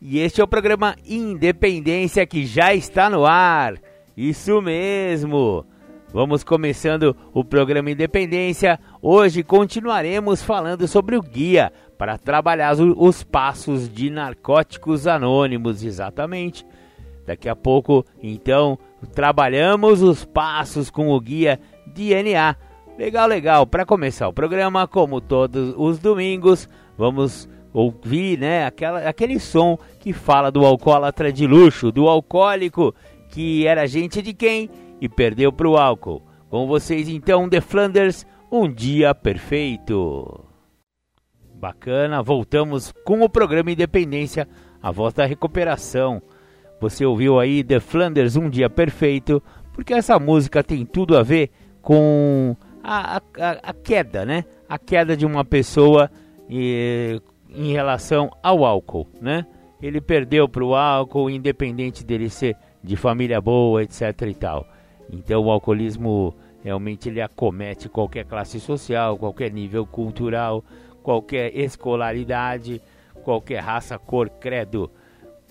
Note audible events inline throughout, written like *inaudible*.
e este é o programa Independência que já está no ar. Isso mesmo. Vamos começando o programa Independência. Hoje continuaremos falando sobre o guia para trabalhar os passos de narcóticos anônimos, exatamente. Daqui a pouco, então, trabalhamos os passos com o guia DNA. Legal, legal. Para começar o programa, como todos os domingos, vamos ouvir, né, aquela, aquele som que fala do alcoólatra de luxo, do alcoólico que era gente de quem e perdeu para o álcool. Com vocês então, The Flanders, um dia perfeito. Bacana, voltamos com o programa Independência, a voz da recuperação. Você ouviu aí The Flanders, um dia perfeito, porque essa música tem tudo a ver com a, a, a queda, né? A queda de uma pessoa e, em relação ao álcool, né? Ele perdeu para o álcool, independente dele ser de família boa, etc e tal. Então o alcoolismo realmente ele acomete qualquer classe social, qualquer nível cultural, qualquer escolaridade, qualquer raça, cor, credo,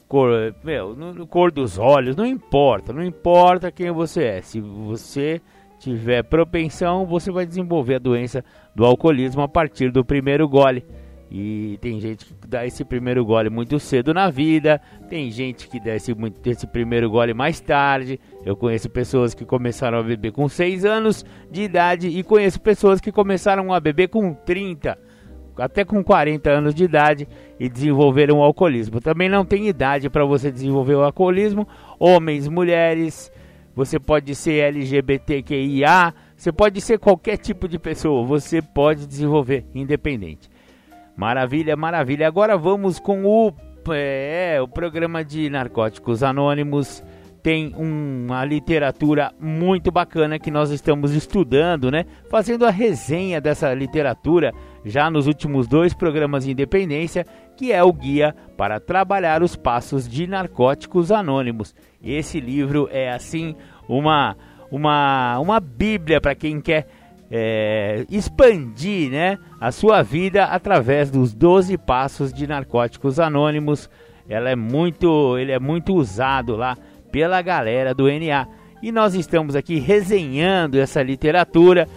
cor, meu, cor dos olhos, não importa, não importa quem você é. Se você tiver propensão, você vai desenvolver a doença do alcoolismo a partir do primeiro gole. E tem gente que dá esse primeiro gole muito cedo na vida, tem gente que dá esse, esse primeiro gole mais tarde. Eu conheço pessoas que começaram a beber com 6 anos de idade e conheço pessoas que começaram a beber com 30, até com 40 anos de idade e desenvolveram o alcoolismo. Também não tem idade para você desenvolver o alcoolismo. Homens, mulheres, você pode ser LGBTQIA, você pode ser qualquer tipo de pessoa, você pode desenvolver independente. Maravilha, maravilha. Agora vamos com o, é, o programa de Narcóticos Anônimos. Tem uma literatura muito bacana que nós estamos estudando, né? Fazendo a resenha dessa literatura já nos últimos dois programas de Independência, que é o Guia para Trabalhar os Passos de Narcóticos Anônimos. Esse livro é assim uma uma uma bíblia para quem quer é, expandir né, a sua vida através dos 12 passos de narcóticos anônimos. Ela é muito, ele é muito usado lá pela galera do NA. E nós estamos aqui resenhando essa literatura,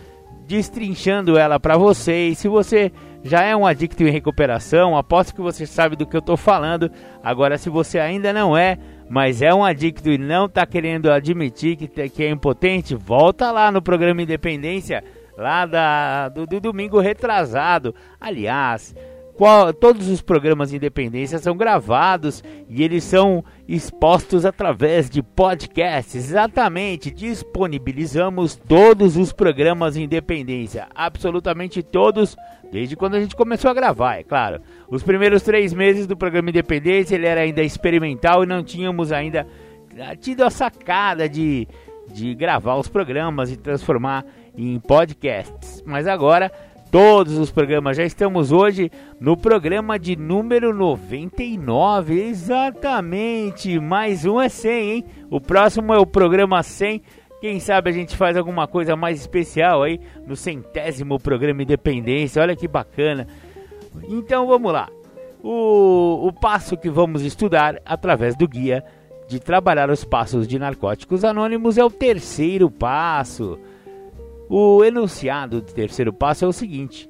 destrinchando ela para vocês. Se você já é um adicto em recuperação, aposto que você sabe do que eu estou falando. Agora, se você ainda não é, mas é um adicto e não está querendo admitir que, que é impotente, volta lá no programa Independência lá da, do, do domingo retrasado. Aliás, qual, todos os programas de independência são gravados e eles são expostos através de podcasts. Exatamente, disponibilizamos todos os programas de independência, absolutamente todos, desde quando a gente começou a gravar, é claro. Os primeiros três meses do programa Independência ele era ainda experimental e não tínhamos ainda tido a sacada de, de gravar os programas e transformar em podcasts. Mas agora todos os programas já estamos hoje no programa de número 99. Exatamente, mais um é 100, hein? O próximo é o programa 100. Quem sabe a gente faz alguma coisa mais especial aí no centésimo programa Independência. Olha que bacana. Então vamos lá. O, o passo que vamos estudar através do guia de trabalhar os passos de narcóticos anônimos é o terceiro passo. O enunciado do terceiro passo é o seguinte: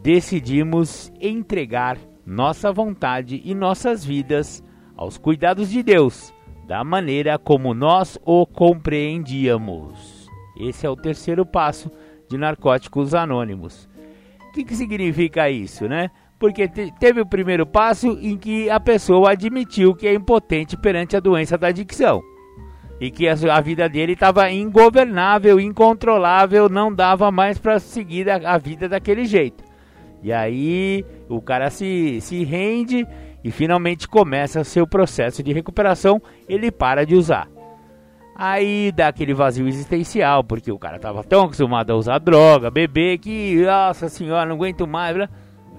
decidimos entregar nossa vontade e nossas vidas aos cuidados de Deus, da maneira como nós o compreendíamos. Esse é o terceiro passo de Narcóticos Anônimos. O que, que significa isso, né? Porque te teve o primeiro passo em que a pessoa admitiu que é impotente perante a doença da adicção e que a, a vida dele estava ingovernável, incontrolável, não dava mais para seguir a, a, vida daquele jeito. E aí o cara se, se rende e finalmente começa seu processo de recuperação, ele para de usar. Aí dá aquele vazio existencial, porque o cara tava tão acostumado a usar droga, beber, que, nossa senhora, não aguento mais.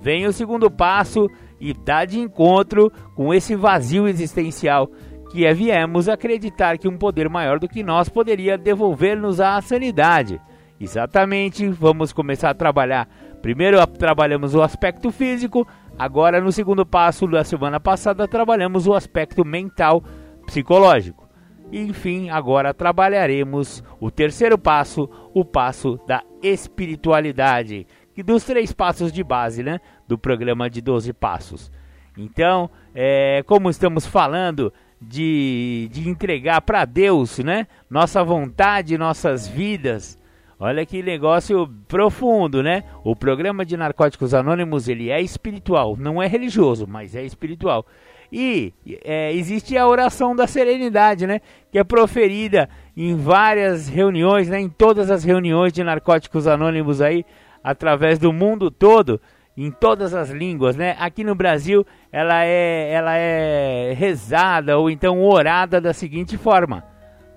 Vem o segundo passo e dá de encontro com esse vazio existencial, que é viemos acreditar que um poder maior do que nós poderia devolver-nos a sanidade. Exatamente, vamos começar a trabalhar. Primeiro trabalhamos o aspecto físico, agora no segundo passo da semana passada trabalhamos o aspecto mental, psicológico. E enfim, agora trabalharemos o terceiro passo, o passo da espiritualidade, que dos três passos de base, né, do programa de 12 passos. Então, é, como estamos falando de, de entregar para Deus, né, nossa vontade, nossas vidas. Olha que negócio profundo, né? O programa de Narcóticos Anônimos ele é espiritual, não é religioso, mas é espiritual. E é, existe a oração da serenidade, né? Que é proferida em várias reuniões, né? Em todas as reuniões de narcóticos anônimos aí, através do mundo todo, em todas as línguas, né? Aqui no Brasil, ela é, ela é rezada ou então orada da seguinte forma: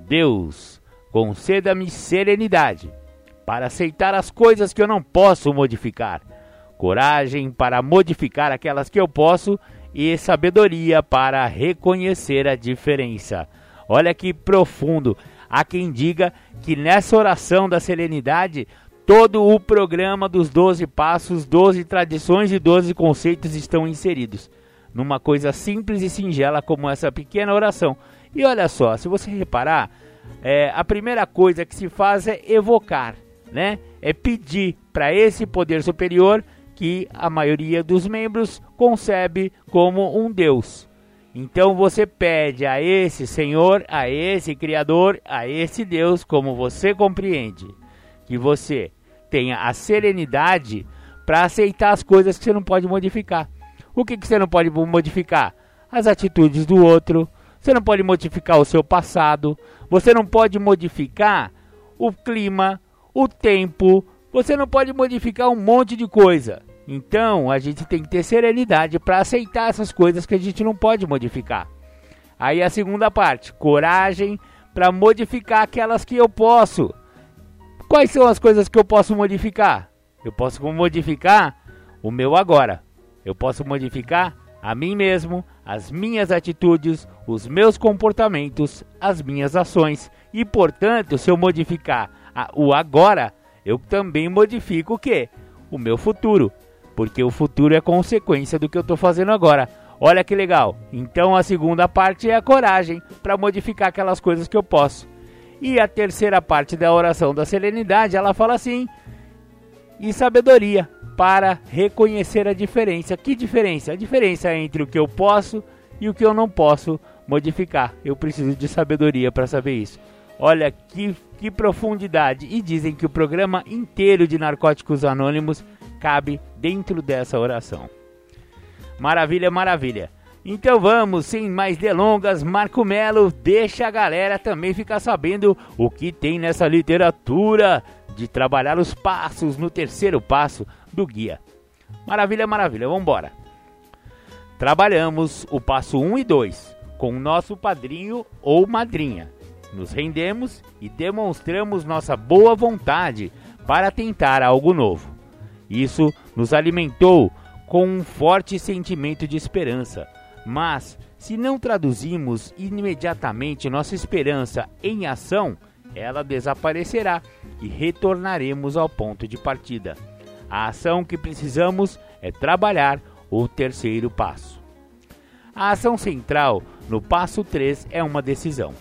Deus, conceda-me serenidade para aceitar as coisas que eu não posso modificar, coragem para modificar aquelas que eu posso e sabedoria para reconhecer a diferença. Olha que profundo. Há quem diga que nessa oração da serenidade, todo o programa dos 12 passos, 12 tradições e 12 conceitos estão inseridos. Numa coisa simples e singela como essa pequena oração. E olha só, se você reparar, é, a primeira coisa que se faz é evocar, né? É pedir para esse poder superior que a maioria dos membros concebe como um Deus. Então você pede a esse Senhor, a esse Criador, a esse Deus, como você compreende, que você tenha a serenidade para aceitar as coisas que você não pode modificar. O que, que você não pode modificar? As atitudes do outro. Você não pode modificar o seu passado. Você não pode modificar o clima, o tempo. Você não pode modificar um monte de coisa. Então a gente tem que ter serenidade para aceitar essas coisas que a gente não pode modificar. Aí a segunda parte, coragem para modificar aquelas que eu posso. Quais são as coisas que eu posso modificar? Eu posso modificar o meu agora. Eu posso modificar a mim mesmo, as minhas atitudes, os meus comportamentos, as minhas ações. E portanto, se eu modificar a, o agora, eu também modifico o que? O meu futuro porque o futuro é consequência do que eu estou fazendo agora. Olha que legal. Então a segunda parte é a coragem para modificar aquelas coisas que eu posso. E a terceira parte da oração da serenidade, ela fala assim: e sabedoria para reconhecer a diferença. Que diferença? A diferença entre o que eu posso e o que eu não posso modificar. Eu preciso de sabedoria para saber isso. Olha que, que profundidade. E dizem que o programa inteiro de Narcóticos Anônimos cabe dentro dessa oração. Maravilha, maravilha. Então vamos, sem mais delongas, Marco Melo deixa a galera também ficar sabendo o que tem nessa literatura de trabalhar os passos no terceiro passo do guia. Maravilha, maravilha, vamos embora. Trabalhamos o passo 1 e 2 com o nosso padrinho ou madrinha. Nos rendemos e demonstramos nossa boa vontade para tentar algo novo. Isso nos alimentou com um forte sentimento de esperança. Mas, se não traduzimos imediatamente nossa esperança em ação, ela desaparecerá e retornaremos ao ponto de partida. A ação que precisamos é trabalhar o terceiro passo. A ação central no passo 3 é uma decisão.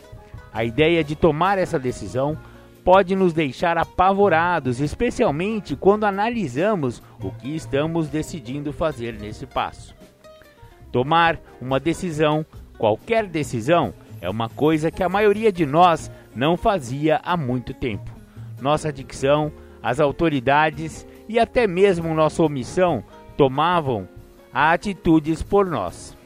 A ideia de tomar essa decisão pode nos deixar apavorados, especialmente quando analisamos o que estamos decidindo fazer nesse passo. Tomar uma decisão, qualquer decisão, é uma coisa que a maioria de nós não fazia há muito tempo. Nossa dicção, as autoridades e até mesmo nossa omissão tomavam atitudes por nós.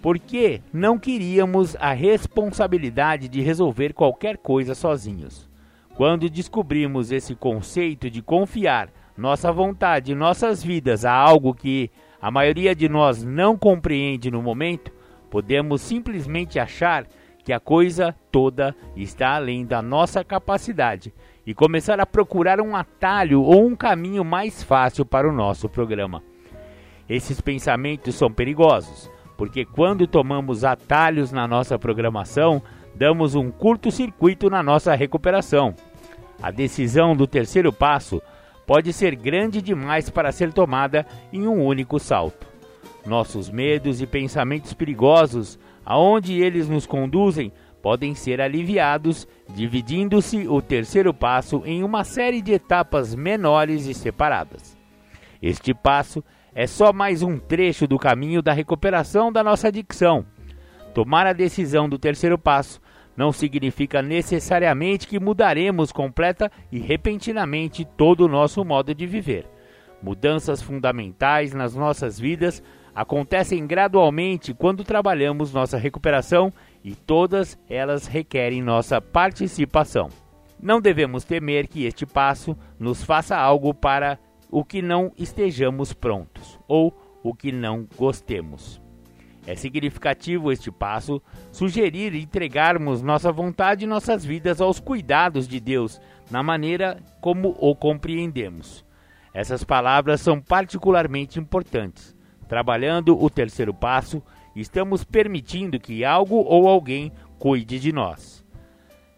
Porque não queríamos a responsabilidade de resolver qualquer coisa sozinhos. Quando descobrimos esse conceito de confiar nossa vontade e nossas vidas a algo que a maioria de nós não compreende no momento, podemos simplesmente achar que a coisa toda está além da nossa capacidade e começar a procurar um atalho ou um caminho mais fácil para o nosso programa. Esses pensamentos são perigosos, porque quando tomamos atalhos na nossa programação, damos um curto-circuito na nossa recuperação. A decisão do terceiro passo pode ser grande demais para ser tomada em um único salto. Nossos medos e pensamentos perigosos, aonde eles nos conduzem, podem ser aliviados, dividindo-se o terceiro passo em uma série de etapas menores e separadas. Este passo é só mais um trecho do caminho da recuperação da nossa adicção. Tomar a decisão do terceiro passo não significa necessariamente que mudaremos completa e repentinamente todo o nosso modo de viver. Mudanças fundamentais nas nossas vidas acontecem gradualmente quando trabalhamos nossa recuperação e todas elas requerem nossa participação. Não devemos temer que este passo nos faça algo para o que não estejamos prontos ou o que não gostemos. É significativo este passo sugerir entregarmos nossa vontade e nossas vidas aos cuidados de Deus, na maneira como o compreendemos. Essas palavras são particularmente importantes. Trabalhando o terceiro passo, estamos permitindo que algo ou alguém cuide de nós.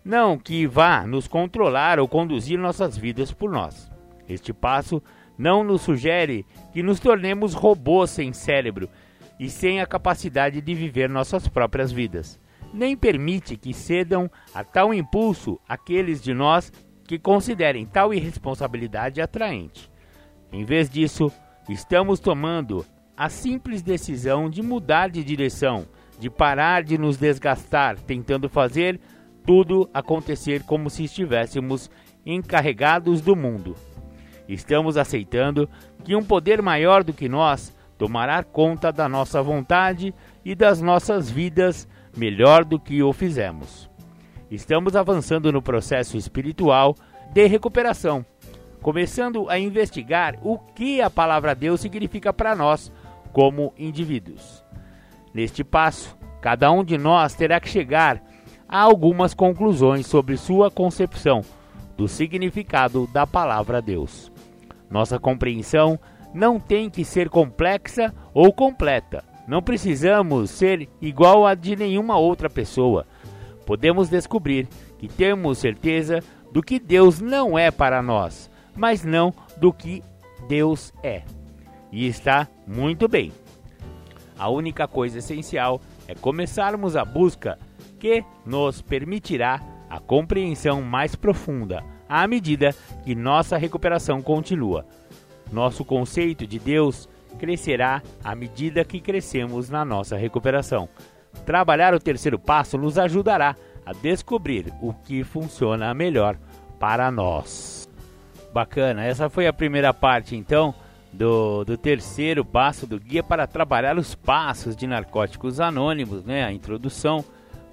Não que vá nos controlar ou conduzir nossas vidas por nós. Este passo não nos sugere que nos tornemos robôs sem cérebro e sem a capacidade de viver nossas próprias vidas. Nem permite que cedam a tal impulso aqueles de nós que considerem tal irresponsabilidade atraente. Em vez disso, estamos tomando a simples decisão de mudar de direção, de parar de nos desgastar tentando fazer tudo acontecer como se estivéssemos encarregados do mundo. Estamos aceitando que um poder maior do que nós tomará conta da nossa vontade e das nossas vidas melhor do que o fizemos. Estamos avançando no processo espiritual de recuperação, começando a investigar o que a palavra Deus significa para nós como indivíduos. Neste passo, cada um de nós terá que chegar a algumas conclusões sobre sua concepção do significado da palavra Deus. Nossa compreensão não tem que ser complexa ou completa. Não precisamos ser igual a de nenhuma outra pessoa. Podemos descobrir que temos certeza do que Deus não é para nós, mas não do que Deus é. E está muito bem. A única coisa essencial é começarmos a busca que nos permitirá a compreensão mais profunda à medida que nossa recuperação continua. Nosso conceito de Deus crescerá à medida que crescemos na nossa recuperação. Trabalhar o terceiro passo nos ajudará a descobrir o que funciona melhor para nós. Bacana, essa foi a primeira parte então do, do terceiro passo do guia para trabalhar os passos de narcóticos anônimos, né? A introdução.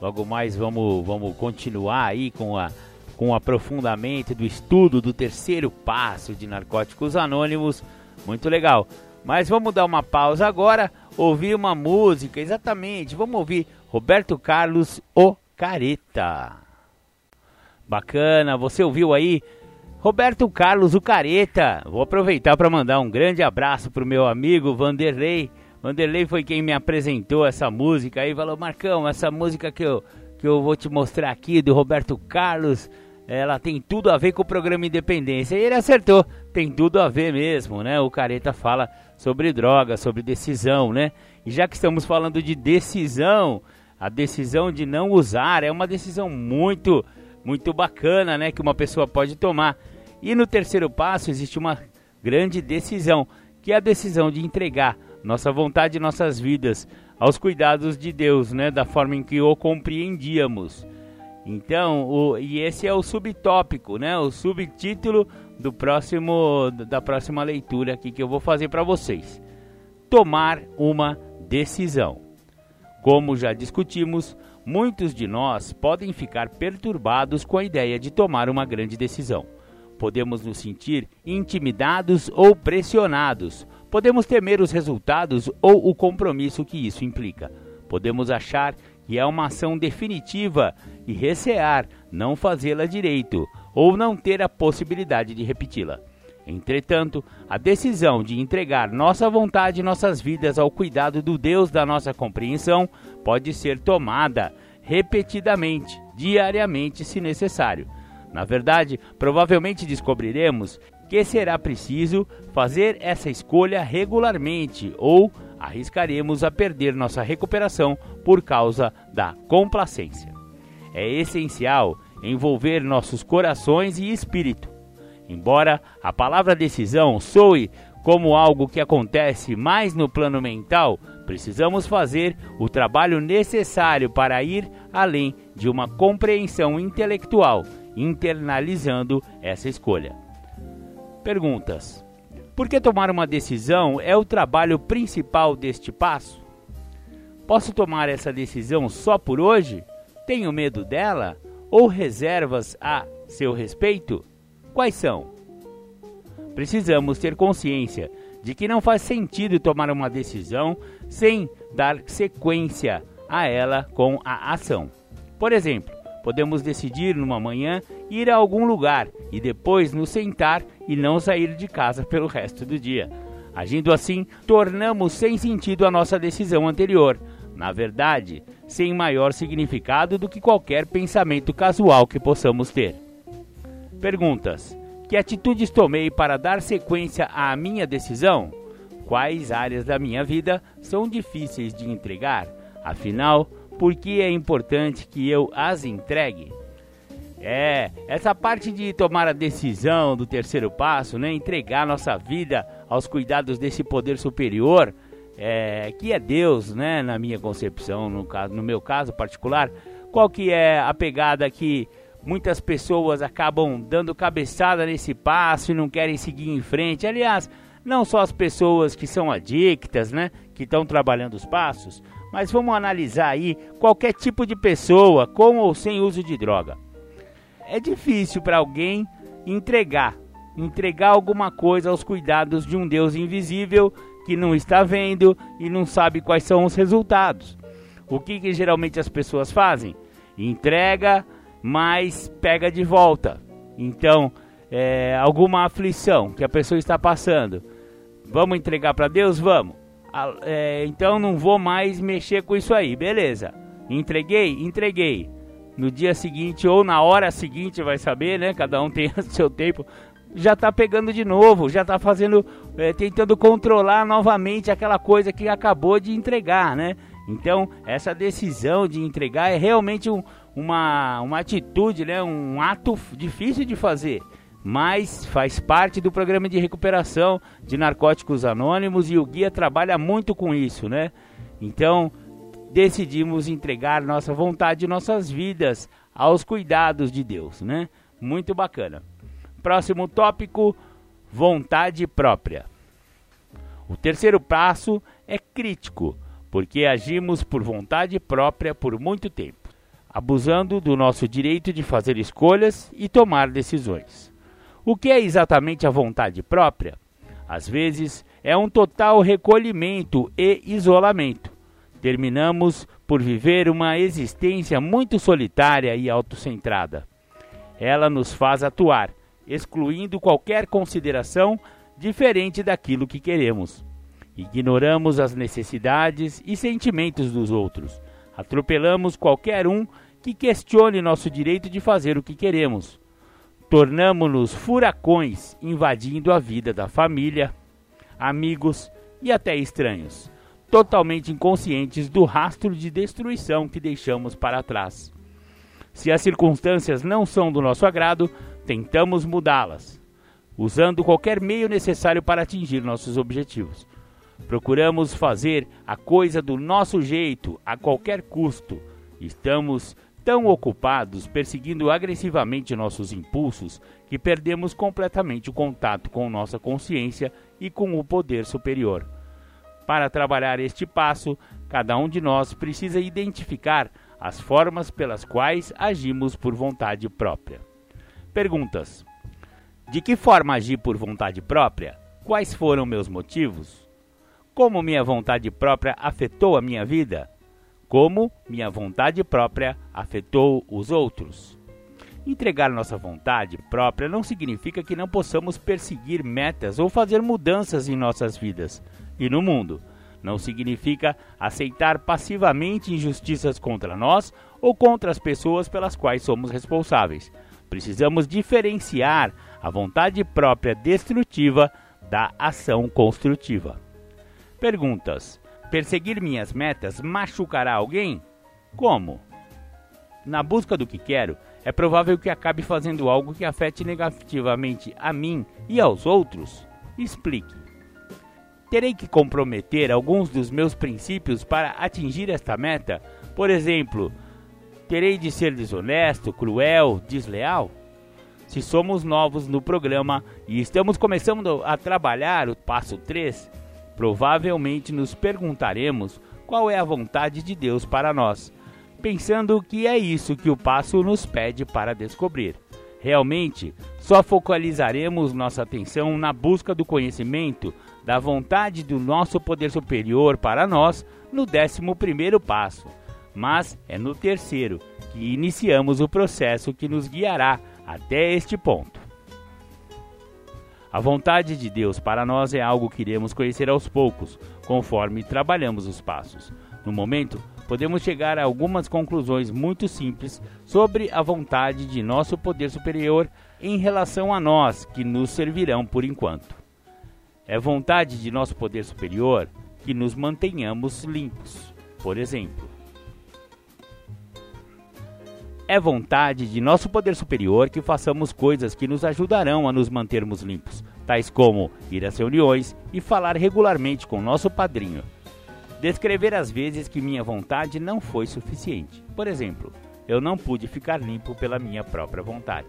Logo mais vamos, vamos continuar aí com a com o aprofundamento do estudo do terceiro passo de Narcóticos Anônimos. Muito legal. Mas vamos dar uma pausa agora, ouvir uma música, exatamente. Vamos ouvir Roberto Carlos O Careta. Bacana, você ouviu aí Roberto Carlos o Careta. Vou aproveitar para mandar um grande abraço pro meu amigo Vanderlei. Vanderlei foi quem me apresentou essa música aí, falou: "Marcão, essa música que eu que eu vou te mostrar aqui do Roberto Carlos, ela tem tudo a ver com o programa Independência. E ele acertou, tem tudo a ver mesmo, né? O Careta fala sobre droga, sobre decisão, né? E já que estamos falando de decisão, a decisão de não usar é uma decisão muito, muito bacana, né? Que uma pessoa pode tomar. E no terceiro passo existe uma grande decisão, que é a decisão de entregar nossa vontade e nossas vidas aos cuidados de Deus, né? Da forma em que o compreendíamos. Então, o, e esse é o subtópico, né? O subtítulo do próximo da próxima leitura aqui que eu vou fazer para vocês. Tomar uma decisão. Como já discutimos, muitos de nós podem ficar perturbados com a ideia de tomar uma grande decisão. Podemos nos sentir intimidados ou pressionados podemos temer os resultados ou o compromisso que isso implica. Podemos achar que é uma ação definitiva e recear não fazê-la direito ou não ter a possibilidade de repeti-la. Entretanto, a decisão de entregar nossa vontade e nossas vidas ao cuidado do Deus da nossa compreensão pode ser tomada repetidamente, diariamente, se necessário. Na verdade, provavelmente descobriremos que será preciso fazer essa escolha regularmente ou arriscaremos a perder nossa recuperação por causa da complacência. É essencial envolver nossos corações e espírito Embora a palavra decisão soe como algo que acontece mais no plano mental, precisamos fazer o trabalho necessário para ir além de uma compreensão intelectual, internalizando essa escolha. Perguntas: Por que tomar uma decisão é o trabalho principal deste passo? Posso tomar essa decisão só por hoje? Tenho medo dela? Ou reservas a seu respeito? Quais são? Precisamos ter consciência de que não faz sentido tomar uma decisão sem dar sequência a ela com a ação. Por exemplo, podemos decidir numa manhã ir a algum lugar e depois nos sentar e não sair de casa pelo resto do dia. Agindo assim, tornamos sem sentido a nossa decisão anterior. Na verdade, sem maior significado do que qualquer pensamento casual que possamos ter. Perguntas: Que atitudes tomei para dar sequência à minha decisão? Quais áreas da minha vida são difíceis de entregar? Afinal, por que é importante que eu as entregue? É, essa parte de tomar a decisão do terceiro passo, né, entregar nossa vida aos cuidados desse poder superior, é, que é Deus, né, na minha concepção, no, caso, no meu caso particular, qual que é a pegada que Muitas pessoas acabam dando cabeçada nesse passo e não querem seguir em frente. Aliás, não só as pessoas que são adictas, né, que estão trabalhando os passos, mas vamos analisar aí qualquer tipo de pessoa com ou sem uso de droga. É difícil para alguém entregar, entregar alguma coisa aos cuidados de um Deus invisível que não está vendo e não sabe quais são os resultados. O que, que geralmente as pessoas fazem? Entrega mas pega de volta. Então, é, alguma aflição que a pessoa está passando, vamos entregar para Deus? Vamos. É, então não vou mais mexer com isso aí, beleza? Entreguei? Entreguei. No dia seguinte ou na hora seguinte, vai saber, né? Cada um tem *laughs* o seu tempo. Já está pegando de novo, já está fazendo, é, tentando controlar novamente aquela coisa que acabou de entregar, né? Então, essa decisão de entregar é realmente um, uma, uma atitude, né, um ato difícil de fazer, mas faz parte do programa de recuperação de narcóticos anônimos e o guia trabalha muito com isso, né? Então, decidimos entregar nossa vontade e nossas vidas aos cuidados de Deus, né? Muito bacana. Próximo tópico: vontade própria. O terceiro passo é crítico, porque agimos por vontade própria por muito tempo abusando do nosso direito de fazer escolhas e tomar decisões. O que é exatamente a vontade própria? Às vezes é um total recolhimento e isolamento. Terminamos por viver uma existência muito solitária e autocentrada. Ela nos faz atuar, excluindo qualquer consideração diferente daquilo que queremos. Ignoramos as necessidades e sentimentos dos outros. Atropelamos qualquer um que questione nosso direito de fazer o que queremos. Tornamos-nos furacões invadindo a vida da família, amigos e até estranhos, totalmente inconscientes do rastro de destruição que deixamos para trás. Se as circunstâncias não são do nosso agrado, tentamos mudá-las, usando qualquer meio necessário para atingir nossos objetivos. Procuramos fazer a coisa do nosso jeito a qualquer custo. Estamos tão ocupados perseguindo agressivamente nossos impulsos que perdemos completamente o contato com nossa consciência e com o poder superior. Para trabalhar este passo, cada um de nós precisa identificar as formas pelas quais agimos por vontade própria. Perguntas: De que forma agir por vontade própria? Quais foram meus motivos? Como minha vontade própria afetou a minha vida? Como minha vontade própria afetou os outros? Entregar nossa vontade própria não significa que não possamos perseguir metas ou fazer mudanças em nossas vidas e no mundo. Não significa aceitar passivamente injustiças contra nós ou contra as pessoas pelas quais somos responsáveis. Precisamos diferenciar a vontade própria destrutiva da ação construtiva. Perguntas: Perseguir minhas metas machucará alguém? Como? Na busca do que quero, é provável que acabe fazendo algo que afete negativamente a mim e aos outros? Explique. Terei que comprometer alguns dos meus princípios para atingir esta meta? Por exemplo, terei de ser desonesto, cruel, desleal? Se somos novos no programa e estamos começando a trabalhar o passo 3, provavelmente nos perguntaremos qual é a vontade de Deus para nós, pensando que é isso que o passo nos pede para descobrir. Realmente, só focalizaremos nossa atenção na busca do conhecimento da vontade do nosso poder superior para nós no décimo primeiro passo, mas é no terceiro que iniciamos o processo que nos guiará até este ponto. A vontade de Deus para nós é algo que iremos conhecer aos poucos, conforme trabalhamos os passos. No momento, podemos chegar a algumas conclusões muito simples sobre a vontade de nosso poder superior em relação a nós, que nos servirão por enquanto. É vontade de nosso poder superior que nos mantenhamos limpos. Por exemplo, é vontade de nosso poder superior que façamos coisas que nos ajudarão a nos mantermos limpos, tais como ir às reuniões e falar regularmente com nosso padrinho. Descrever as vezes que minha vontade não foi suficiente. Por exemplo, eu não pude ficar limpo pela minha própria vontade.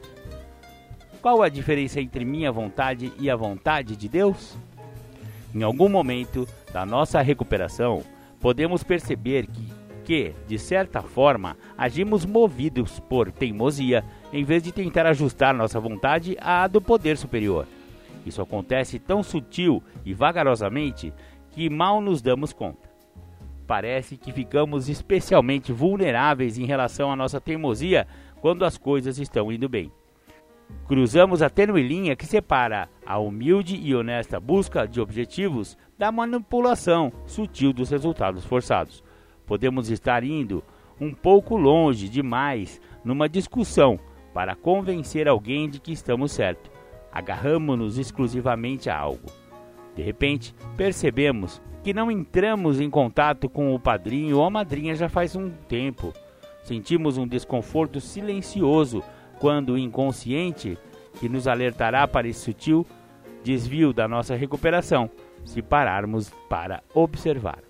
Qual a diferença entre minha vontade e a vontade de Deus? Em algum momento da nossa recuperação, podemos perceber que que, de certa forma, agimos movidos por teimosia em vez de tentar ajustar nossa vontade à do poder superior. Isso acontece tão sutil e vagarosamente que mal nos damos conta. Parece que ficamos especialmente vulneráveis em relação à nossa teimosia quando as coisas estão indo bem. Cruzamos a tênue linha que separa a humilde e honesta busca de objetivos da manipulação sutil dos resultados forçados podemos estar indo um pouco longe demais numa discussão para convencer alguém de que estamos certo. Agarramos-nos exclusivamente a algo. De repente, percebemos que não entramos em contato com o padrinho ou a madrinha já faz um tempo. Sentimos um desconforto silencioso quando o inconsciente, que nos alertará para esse sutil desvio da nossa recuperação, se pararmos para observar.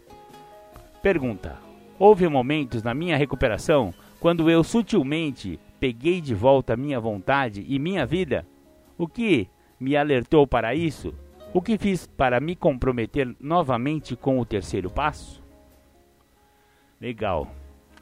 Pergunta: Houve momentos na minha recuperação quando eu sutilmente peguei de volta minha vontade e minha vida? O que me alertou para isso? O que fiz para me comprometer novamente com o terceiro passo? Legal.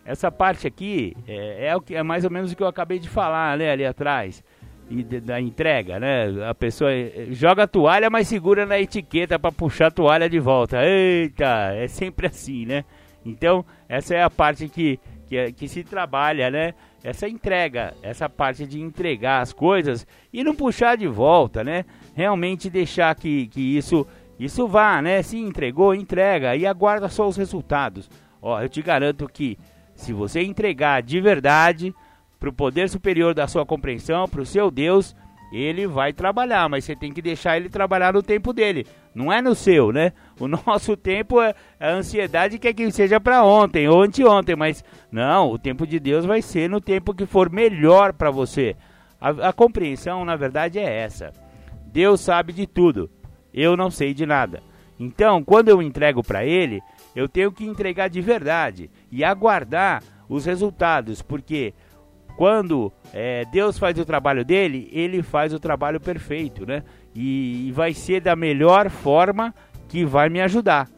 Essa parte aqui é, é, o que, é mais ou menos o que eu acabei de falar né, ali atrás. E da entrega, né? A pessoa eh, joga a toalha, mas segura na etiqueta para puxar a toalha de volta. Eita, é sempre assim, né? Então, essa é a parte que, que, que, se trabalha, né? Essa entrega, essa parte de entregar as coisas e não puxar de volta, né? Realmente deixar que, que isso, isso vá, né? Se entregou, entrega e aguarda só os resultados. Ó, eu te garanto que se você entregar de verdade para o poder superior da sua compreensão, para o seu Deus, ele vai trabalhar, mas você tem que deixar ele trabalhar no tempo dele, não é no seu, né? O *laughs* nosso tempo é a ansiedade quer que seja para ontem ou anteontem, mas não, o tempo de Deus vai ser no tempo que for melhor para você. A, a compreensão, na verdade, é essa. Deus sabe de tudo, eu não sei de nada. Então, quando eu entrego para ele, eu tenho que entregar de verdade e aguardar os resultados, porque quando é, Deus faz o trabalho dele, ele faz o trabalho perfeito, né? E, e vai ser da melhor forma que vai me ajudar.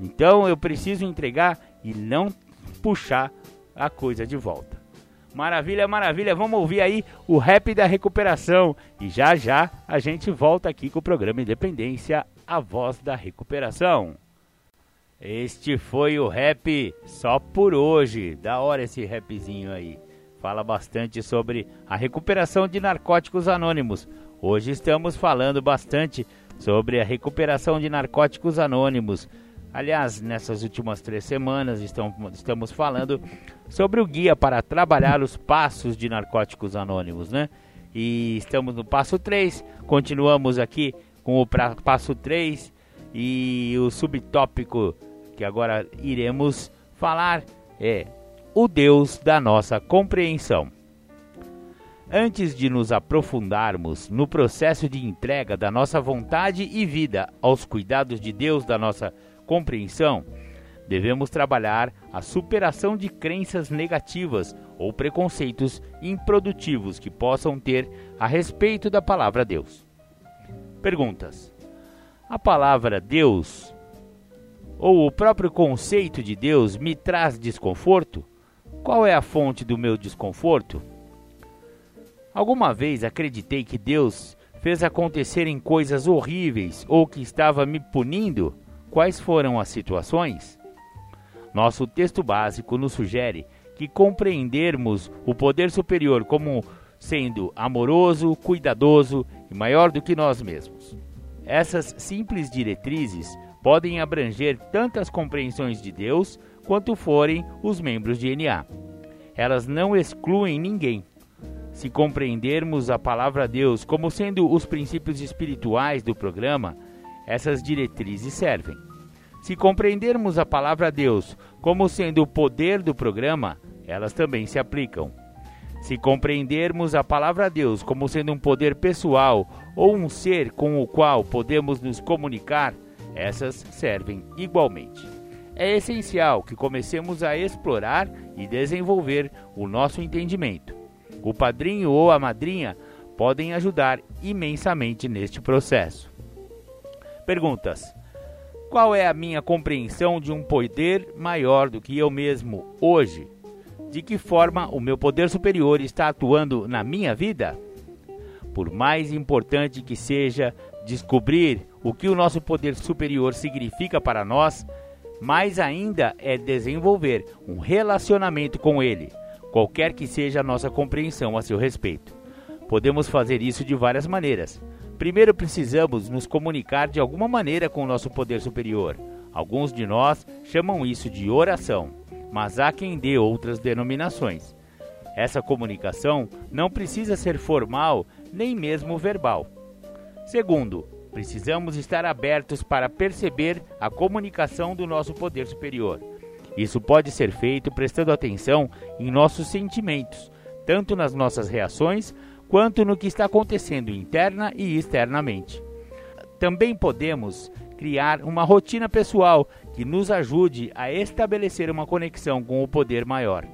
Então eu preciso entregar e não puxar a coisa de volta. Maravilha, maravilha. Vamos ouvir aí o rap da recuperação. E já já a gente volta aqui com o programa Independência, a voz da recuperação. Este foi o rap só por hoje. Da hora esse rapzinho aí. Fala bastante sobre a recuperação de narcóticos anônimos. Hoje estamos falando bastante sobre a recuperação de narcóticos anônimos. Aliás, nessas últimas três semanas estamos falando sobre o guia para trabalhar os passos de narcóticos anônimos, né? E estamos no passo 3, continuamos aqui com o passo 3 e o subtópico que agora iremos falar é o Deus da nossa compreensão. Antes de nos aprofundarmos no processo de entrega da nossa vontade e vida aos cuidados de Deus da nossa compreensão, devemos trabalhar a superação de crenças negativas ou preconceitos improdutivos que possam ter a respeito da palavra Deus. Perguntas: A palavra Deus ou o próprio conceito de Deus me traz desconforto? Qual é a fonte do meu desconforto? Alguma vez acreditei que Deus fez acontecerem coisas horríveis ou que estava me punindo? Quais foram as situações? Nosso texto básico nos sugere que compreendermos o poder superior como sendo amoroso, cuidadoso e maior do que nós mesmos. Essas simples diretrizes podem abranger tantas compreensões de Deus quanto forem os membros de NA. Elas não excluem ninguém. Se compreendermos a palavra Deus como sendo os princípios espirituais do programa, essas diretrizes servem. Se compreendermos a palavra Deus como sendo o poder do programa, elas também se aplicam. Se compreendermos a palavra Deus como sendo um poder pessoal ou um ser com o qual podemos nos comunicar, essas servem igualmente. É essencial que comecemos a explorar e desenvolver o nosso entendimento. O padrinho ou a madrinha podem ajudar imensamente neste processo. Perguntas: Qual é a minha compreensão de um poder maior do que eu mesmo hoje? De que forma o meu poder superior está atuando na minha vida? Por mais importante que seja descobrir o que o nosso poder superior significa para nós, mais ainda é desenvolver um relacionamento com ele, qualquer que seja a nossa compreensão a seu respeito. Podemos fazer isso de várias maneiras. Primeiro precisamos nos comunicar de alguma maneira com o nosso poder superior. Alguns de nós chamam isso de oração, mas há quem dê outras denominações. Essa comunicação não precisa ser formal nem mesmo verbal. Segundo, precisamos estar abertos para perceber a comunicação do nosso poder superior. Isso pode ser feito prestando atenção em nossos sentimentos, tanto nas nossas reações quanto no que está acontecendo interna e externamente. Também podemos criar uma rotina pessoal que nos ajude a estabelecer uma conexão com o poder maior.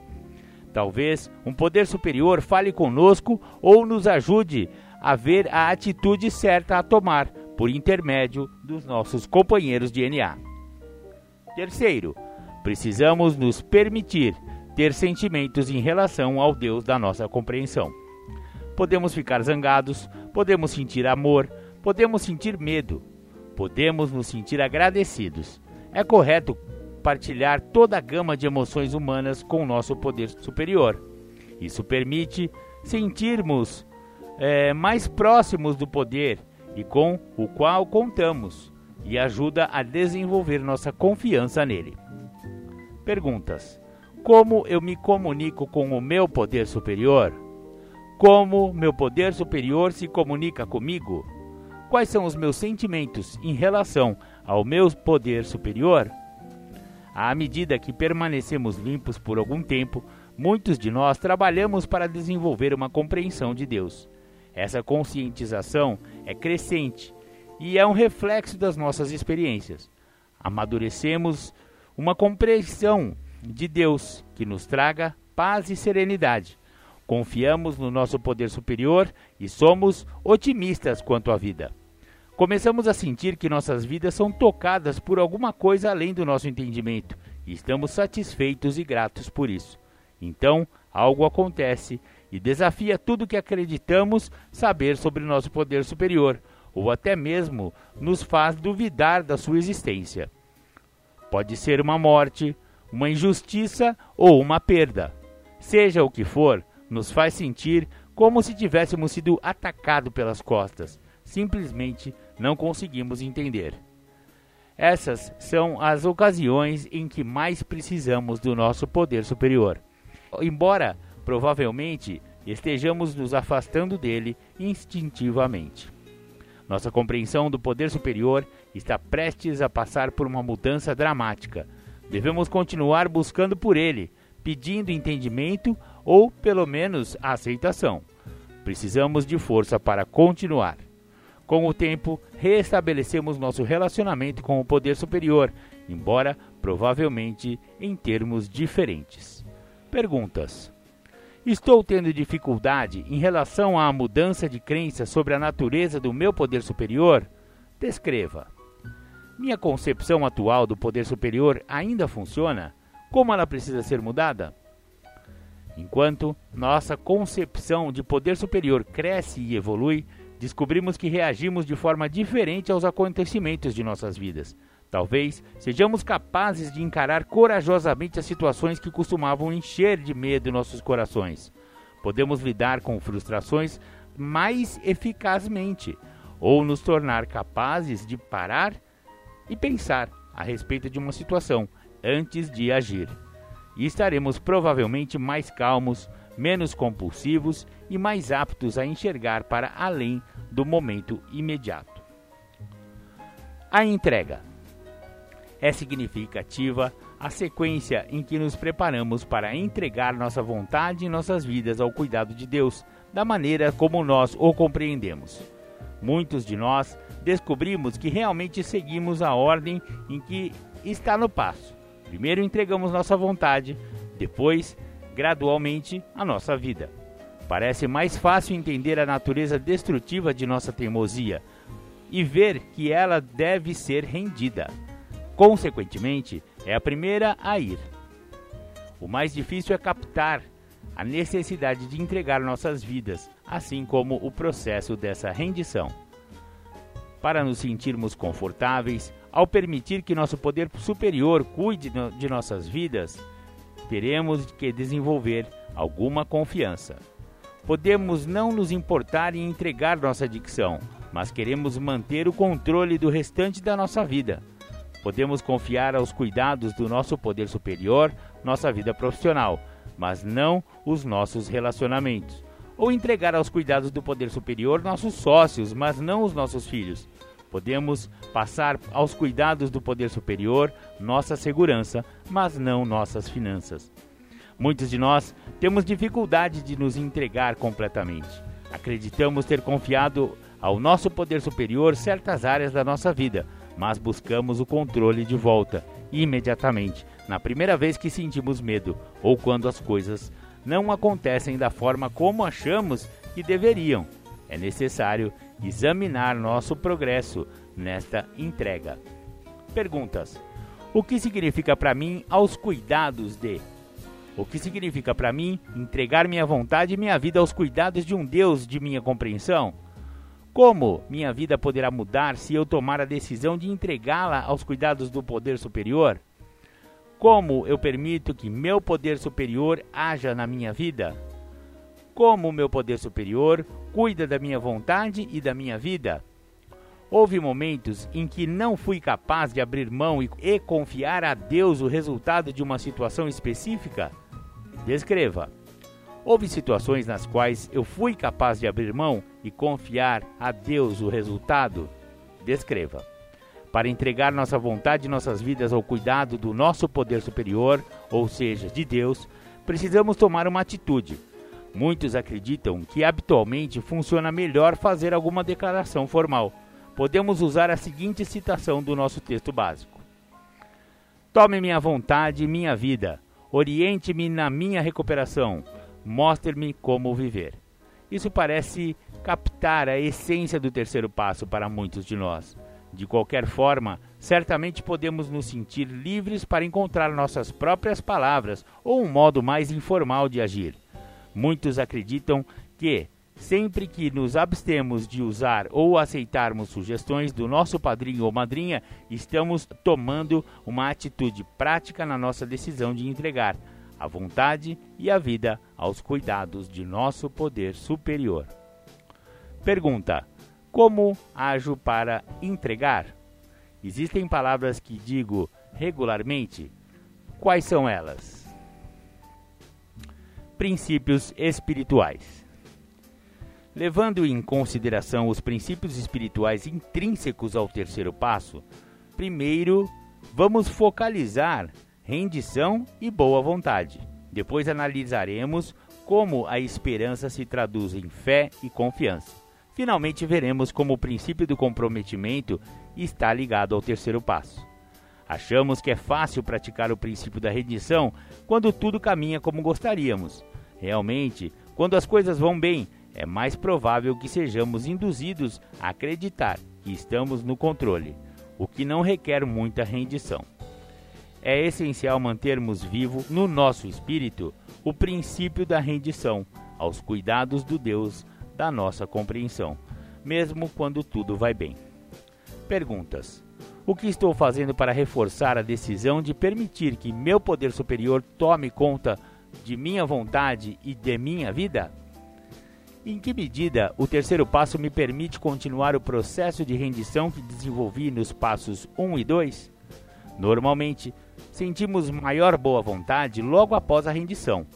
Talvez um poder superior fale conosco ou nos ajude a ver a atitude certa a tomar por intermédio dos nossos companheiros de NA. Terceiro, precisamos nos permitir ter sentimentos em relação ao Deus da nossa compreensão. Podemos ficar zangados, podemos sentir amor, podemos sentir medo, podemos nos sentir agradecidos. É correto partilhar toda a gama de emoções humanas com o nosso poder superior. Isso permite sentirmos é, mais próximos do poder e com o qual contamos e ajuda a desenvolver nossa confiança nele. Perguntas: Como eu me comunico com o meu poder superior? Como meu poder superior se comunica comigo? Quais são os meus sentimentos em relação ao meu poder superior? À medida que permanecemos limpos por algum tempo, muitos de nós trabalhamos para desenvolver uma compreensão de Deus. Essa conscientização é crescente e é um reflexo das nossas experiências. Amadurecemos uma compreensão de Deus que nos traga paz e serenidade Confiamos no nosso poder superior e somos otimistas quanto à vida. Começamos a sentir que nossas vidas são tocadas por alguma coisa além do nosso entendimento e estamos satisfeitos e gratos por isso. Então, algo acontece e desafia tudo que acreditamos saber sobre nosso poder superior, ou até mesmo nos faz duvidar da sua existência. Pode ser uma morte, uma injustiça ou uma perda. Seja o que for, nos faz sentir como se tivéssemos sido atacados pelas costas. Simplesmente não conseguimos entender. Essas são as ocasiões em que mais precisamos do nosso poder superior. Embora provavelmente estejamos nos afastando dele instintivamente. Nossa compreensão do poder superior está prestes a passar por uma mudança dramática. Devemos continuar buscando por ele, pedindo entendimento ou, pelo menos, aceitação. Precisamos de força para continuar. Com o tempo, reestabelecemos nosso relacionamento com o poder superior, embora provavelmente em termos diferentes. Perguntas: Estou tendo dificuldade em relação à mudança de crença sobre a natureza do meu poder superior? Descreva. Minha concepção atual do poder superior ainda funciona? Como ela precisa ser mudada? Enquanto nossa concepção de poder superior cresce e evolui, descobrimos que reagimos de forma diferente aos acontecimentos de nossas vidas. Talvez sejamos capazes de encarar corajosamente as situações que costumavam encher de medo nossos corações. Podemos lidar com frustrações mais eficazmente ou nos tornar capazes de parar e pensar a respeito de uma situação antes de agir. E estaremos provavelmente mais calmos, menos compulsivos e mais aptos a enxergar para além do momento imediato. A entrega é significativa a sequência em que nos preparamos para entregar nossa vontade e nossas vidas ao cuidado de Deus, da maneira como nós o compreendemos. Muitos de nós descobrimos que realmente seguimos a ordem em que está no passo. Primeiro entregamos nossa vontade, depois, gradualmente, a nossa vida. Parece mais fácil entender a natureza destrutiva de nossa teimosia e ver que ela deve ser rendida. Consequentemente, é a primeira a ir. O mais difícil é captar a necessidade de entregar nossas vidas, assim como o processo dessa rendição. Para nos sentirmos confortáveis, ao permitir que nosso poder superior cuide de nossas vidas, teremos que desenvolver alguma confiança. Podemos não nos importar em entregar nossa dicção, mas queremos manter o controle do restante da nossa vida. Podemos confiar aos cuidados do nosso poder superior, nossa vida profissional, mas não os nossos relacionamentos. Ou entregar aos cuidados do poder superior nossos sócios, mas não os nossos filhos. Podemos passar aos cuidados do poder superior nossa segurança, mas não nossas finanças. Muitos de nós temos dificuldade de nos entregar completamente. Acreditamos ter confiado ao nosso poder superior certas áreas da nossa vida, mas buscamos o controle de volta imediatamente, na primeira vez que sentimos medo ou quando as coisas não acontecem da forma como achamos que deveriam. É necessário examinar nosso progresso nesta entrega. Perguntas: O que significa para mim aos cuidados de? O que significa para mim entregar minha vontade e minha vida aos cuidados de um Deus de minha compreensão? Como minha vida poderá mudar se eu tomar a decisão de entregá-la aos cuidados do poder superior? Como eu permito que meu poder superior haja na minha vida? Como meu poder superior cuida da minha vontade e da minha vida? Houve momentos em que não fui capaz de abrir mão e, e confiar a Deus o resultado de uma situação específica? Descreva. Houve situações nas quais eu fui capaz de abrir mão e confiar a Deus o resultado? Descreva. Para entregar nossa vontade e nossas vidas ao cuidado do nosso poder superior, ou seja, de Deus, precisamos tomar uma atitude. Muitos acreditam que habitualmente funciona melhor fazer alguma declaração formal. Podemos usar a seguinte citação do nosso texto básico: Tome minha vontade e minha vida, oriente-me na minha recuperação, Mostre-me como viver. Isso parece captar a essência do terceiro passo para muitos de nós. De qualquer forma, certamente podemos nos sentir livres para encontrar nossas próprias palavras ou um modo mais informal de agir. Muitos acreditam que, sempre que nos abstemos de usar ou aceitarmos sugestões do nosso padrinho ou madrinha, estamos tomando uma atitude prática na nossa decisão de entregar a vontade e a vida aos cuidados de nosso poder superior. Pergunta: Como ajo para entregar? Existem palavras que digo regularmente? Quais são elas? Princípios espirituais. Levando em consideração os princípios espirituais intrínsecos ao terceiro passo, primeiro vamos focalizar rendição e boa vontade. Depois analisaremos como a esperança se traduz em fé e confiança. Finalmente veremos como o princípio do comprometimento está ligado ao terceiro passo. Achamos que é fácil praticar o princípio da rendição quando tudo caminha como gostaríamos. Realmente, quando as coisas vão bem, é mais provável que sejamos induzidos a acreditar que estamos no controle, o que não requer muita rendição. É essencial mantermos vivo no nosso espírito o princípio da rendição aos cuidados do Deus da nossa compreensão, mesmo quando tudo vai bem. Perguntas: o que estou fazendo para reforçar a decisão de permitir que meu poder superior tome conta de minha vontade e de minha vida? Em que medida o terceiro passo me permite continuar o processo de rendição que desenvolvi nos passos 1 e 2? Normalmente, sentimos maior boa vontade logo após a rendição.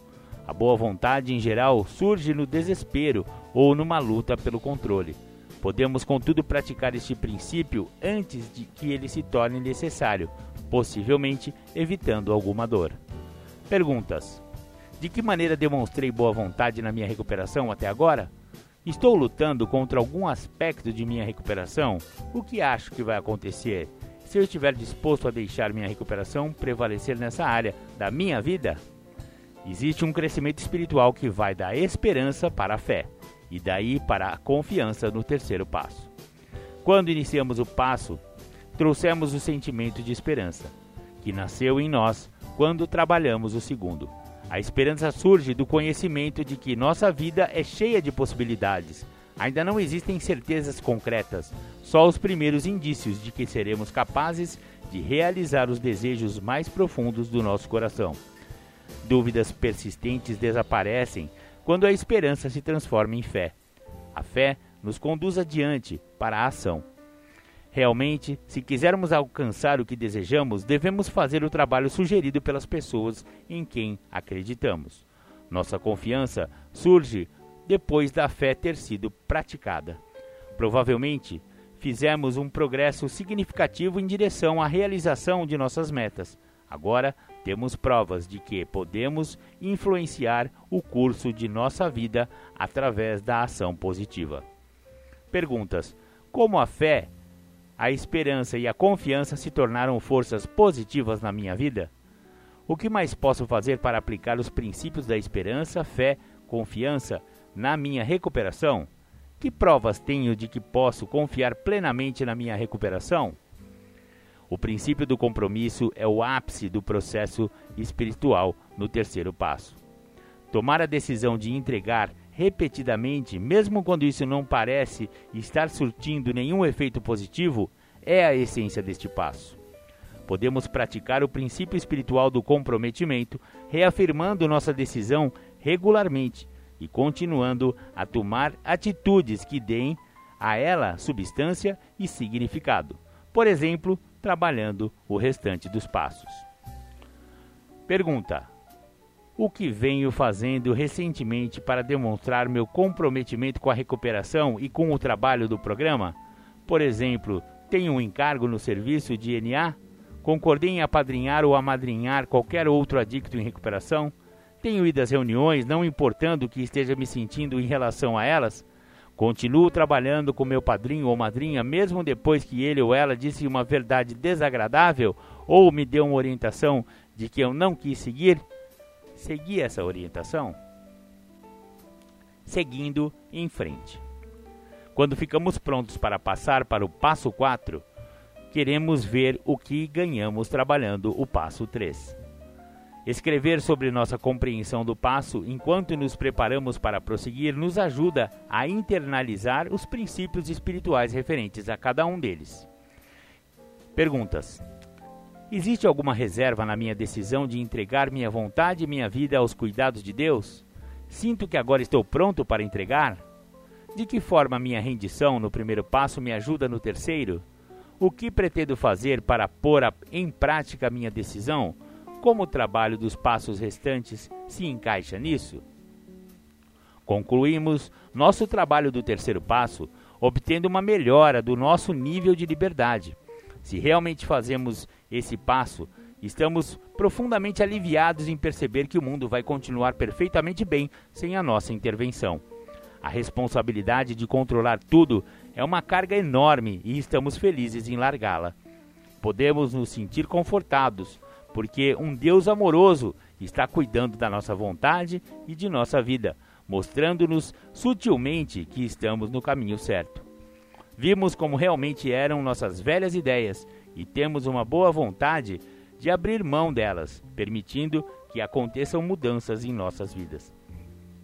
A boa vontade, em geral, surge no desespero ou numa luta pelo controle. Podemos, contudo, praticar este princípio antes de que ele se torne necessário, possivelmente evitando alguma dor. Perguntas: De que maneira demonstrei boa vontade na minha recuperação até agora? Estou lutando contra algum aspecto de minha recuperação? O que acho que vai acontecer se eu estiver disposto a deixar minha recuperação prevalecer nessa área da minha vida? Existe um crescimento espiritual que vai da esperança para a fé e daí para a confiança no terceiro passo. Quando iniciamos o passo, trouxemos o sentimento de esperança, que nasceu em nós quando trabalhamos o segundo. A esperança surge do conhecimento de que nossa vida é cheia de possibilidades. Ainda não existem certezas concretas, só os primeiros indícios de que seremos capazes de realizar os desejos mais profundos do nosso coração. Dúvidas persistentes desaparecem quando a esperança se transforma em fé. A fé nos conduz adiante para a ação. Realmente, se quisermos alcançar o que desejamos, devemos fazer o trabalho sugerido pelas pessoas em quem acreditamos. Nossa confiança surge depois da fé ter sido praticada. Provavelmente, fizemos um progresso significativo em direção à realização de nossas metas. Agora temos provas de que podemos influenciar o curso de nossa vida através da ação positiva. Perguntas: Como a fé, a esperança e a confiança se tornaram forças positivas na minha vida? O que mais posso fazer para aplicar os princípios da esperança, fé, confiança na minha recuperação? Que provas tenho de que posso confiar plenamente na minha recuperação? O princípio do compromisso é o ápice do processo espiritual no terceiro passo. Tomar a decisão de entregar repetidamente, mesmo quando isso não parece estar surtindo nenhum efeito positivo, é a essência deste passo. Podemos praticar o princípio espiritual do comprometimento, reafirmando nossa decisão regularmente e continuando a tomar atitudes que deem a ela substância e significado. Por exemplo, trabalhando o restante dos passos. Pergunta: O que venho fazendo recentemente para demonstrar meu comprometimento com a recuperação e com o trabalho do programa? Por exemplo, tenho um encargo no serviço de NA? Concordei em apadrinhar ou amadrinhar qualquer outro adicto em recuperação? Tenho ido às reuniões, não importando o que esteja me sentindo em relação a elas? Continuo trabalhando com meu padrinho ou madrinha, mesmo depois que ele ou ela disse uma verdade desagradável ou me deu uma orientação de que eu não quis seguir? Segui essa orientação? Seguindo em frente. Quando ficamos prontos para passar para o passo 4, queremos ver o que ganhamos trabalhando o passo 3. Escrever sobre nossa compreensão do passo enquanto nos preparamos para prosseguir nos ajuda a internalizar os princípios espirituais referentes a cada um deles. Perguntas: Existe alguma reserva na minha decisão de entregar minha vontade e minha vida aos cuidados de Deus? Sinto que agora estou pronto para entregar? De que forma minha rendição no primeiro passo me ajuda no terceiro? O que pretendo fazer para pôr em prática minha decisão? Como o trabalho dos passos restantes se encaixa nisso? Concluímos nosso trabalho do terceiro passo obtendo uma melhora do nosso nível de liberdade. Se realmente fazemos esse passo, estamos profundamente aliviados em perceber que o mundo vai continuar perfeitamente bem sem a nossa intervenção. A responsabilidade de controlar tudo é uma carga enorme e estamos felizes em largá-la. Podemos nos sentir confortados porque um Deus amoroso está cuidando da nossa vontade e de nossa vida, mostrando-nos sutilmente que estamos no caminho certo. Vimos como realmente eram nossas velhas ideias e temos uma boa vontade de abrir mão delas, permitindo que aconteçam mudanças em nossas vidas.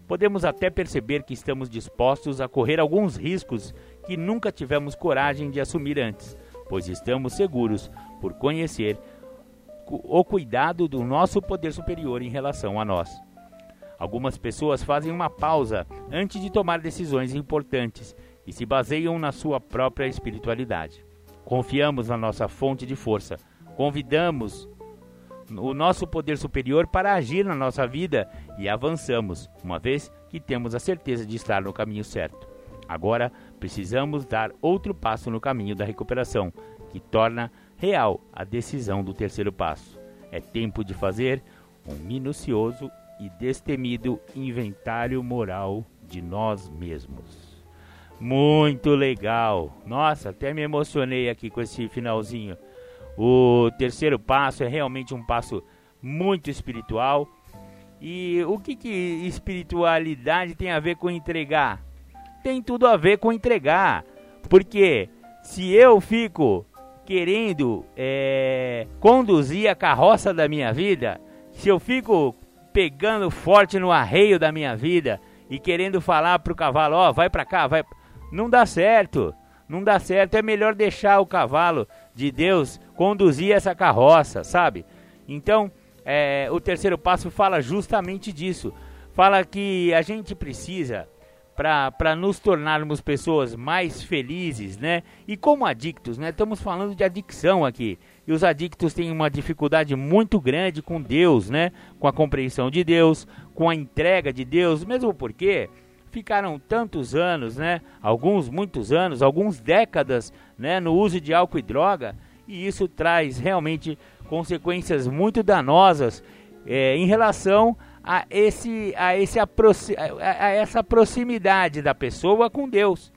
Podemos até perceber que estamos dispostos a correr alguns riscos que nunca tivemos coragem de assumir antes, pois estamos seguros por conhecer o cuidado do nosso poder superior em relação a nós. Algumas pessoas fazem uma pausa antes de tomar decisões importantes e se baseiam na sua própria espiritualidade. Confiamos na nossa fonte de força, convidamos o nosso poder superior para agir na nossa vida e avançamos, uma vez que temos a certeza de estar no caminho certo. Agora precisamos dar outro passo no caminho da recuperação, que torna real a decisão do terceiro passo. É tempo de fazer um minucioso e destemido inventário moral de nós mesmos. Muito legal! Nossa, até me emocionei aqui com esse finalzinho. O terceiro passo é realmente um passo muito espiritual. E o que, que espiritualidade tem a ver com entregar? Tem tudo a ver com entregar. Porque se eu fico querendo é, conduzir a carroça da minha vida, se eu fico pegando forte no arreio da minha vida e querendo falar pro cavalo, ó, oh, vai para cá, vai, não dá certo. Não dá certo, é melhor deixar o cavalo de Deus conduzir essa carroça, sabe? Então, é, o terceiro passo fala justamente disso. Fala que a gente precisa para nos tornarmos pessoas mais felizes, né? E como adictos, né? Estamos falando de adicção aqui. E os adictos têm uma dificuldade muito grande com Deus, né? Com a compreensão de Deus, com a entrega de Deus, mesmo porque ficaram tantos anos, né? Alguns muitos anos, alguns décadas, né, no uso de álcool e droga, e isso traz realmente consequências muito danosas é, em relação a, esse, a, esse a, a essa proximidade da pessoa com Deus.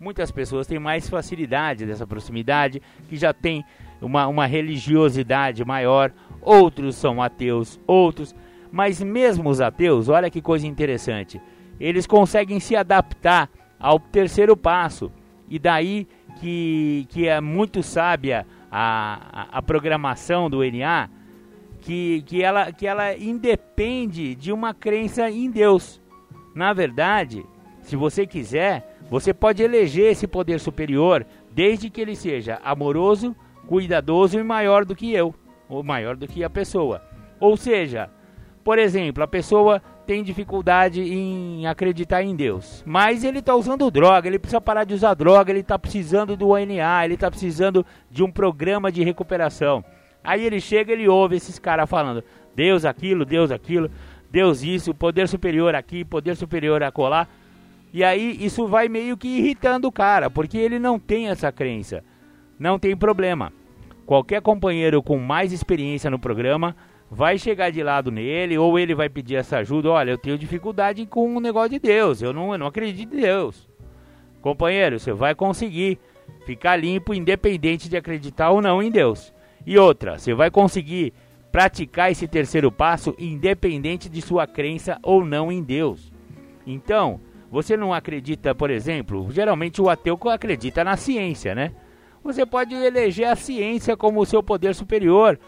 Muitas pessoas têm mais facilidade dessa proximidade, que já tem uma, uma religiosidade maior, outros são ateus, outros. Mas mesmo os ateus, olha que coisa interessante, eles conseguem se adaptar ao terceiro passo. E daí que, que é muito sábia a, a, a programação do NA, que, que, ela, que ela independe de uma crença em Deus. Na verdade, se você quiser, você pode eleger esse poder superior desde que ele seja amoroso, cuidadoso e maior do que eu, ou maior do que a pessoa. Ou seja, por exemplo, a pessoa tem dificuldade em acreditar em Deus, mas ele está usando droga, ele precisa parar de usar droga, ele está precisando do ONA, ele está precisando de um programa de recuperação. Aí ele chega, ele ouve esses caras falando: Deus aquilo, Deus aquilo, Deus isso, poder superior aqui, poder superior acolá. E aí isso vai meio que irritando o cara, porque ele não tem essa crença. Não tem problema. Qualquer companheiro com mais experiência no programa vai chegar de lado nele, ou ele vai pedir essa ajuda. Olha, eu tenho dificuldade com o negócio de Deus, eu não, eu não acredito em Deus. Companheiro, você vai conseguir ficar limpo, independente de acreditar ou não em Deus. E outra, você vai conseguir praticar esse terceiro passo independente de sua crença ou não em Deus. Então, você não acredita, por exemplo, geralmente o ateu acredita na ciência, né? Você pode eleger a ciência como seu poder superior,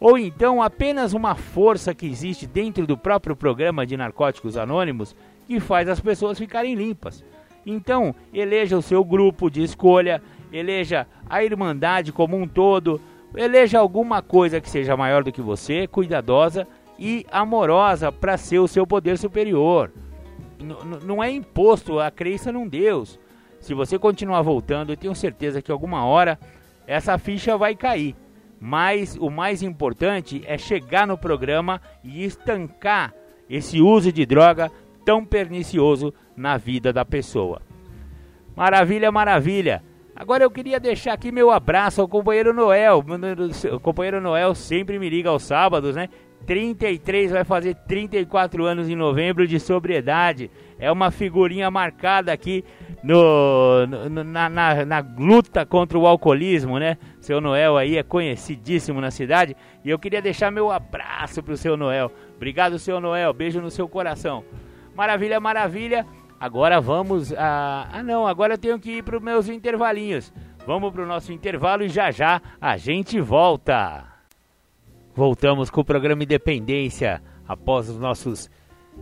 ou então apenas uma força que existe dentro do próprio programa de Narcóticos Anônimos que faz as pessoas ficarem limpas. Então, eleja o seu grupo de escolha, eleja a Irmandade como um todo, eleja alguma coisa que seja maior do que você, cuidadosa e amorosa para ser o seu poder superior. N não é imposto a crença num Deus. Se você continuar voltando, eu tenho certeza que alguma hora essa ficha vai cair. Mas o mais importante é chegar no programa e estancar esse uso de droga tão pernicioso na vida da pessoa. Maravilha, maravilha. Agora eu queria deixar aqui meu abraço ao companheiro Noel. O companheiro Noel sempre me liga aos sábados, né? 33 vai fazer 34 anos em novembro de sobriedade. É uma figurinha marcada aqui no, no na, na, na, luta contra o alcoolismo, né? Seu Noel aí é conhecidíssimo na cidade. E eu queria deixar meu abraço pro seu Noel. Obrigado, seu Noel. Beijo no seu coração. Maravilha, maravilha. Agora vamos a. Ah, não, agora eu tenho que ir para os meus intervalinhos. Vamos para o nosso intervalo e já já a gente volta. Voltamos com o programa Independência após os nossos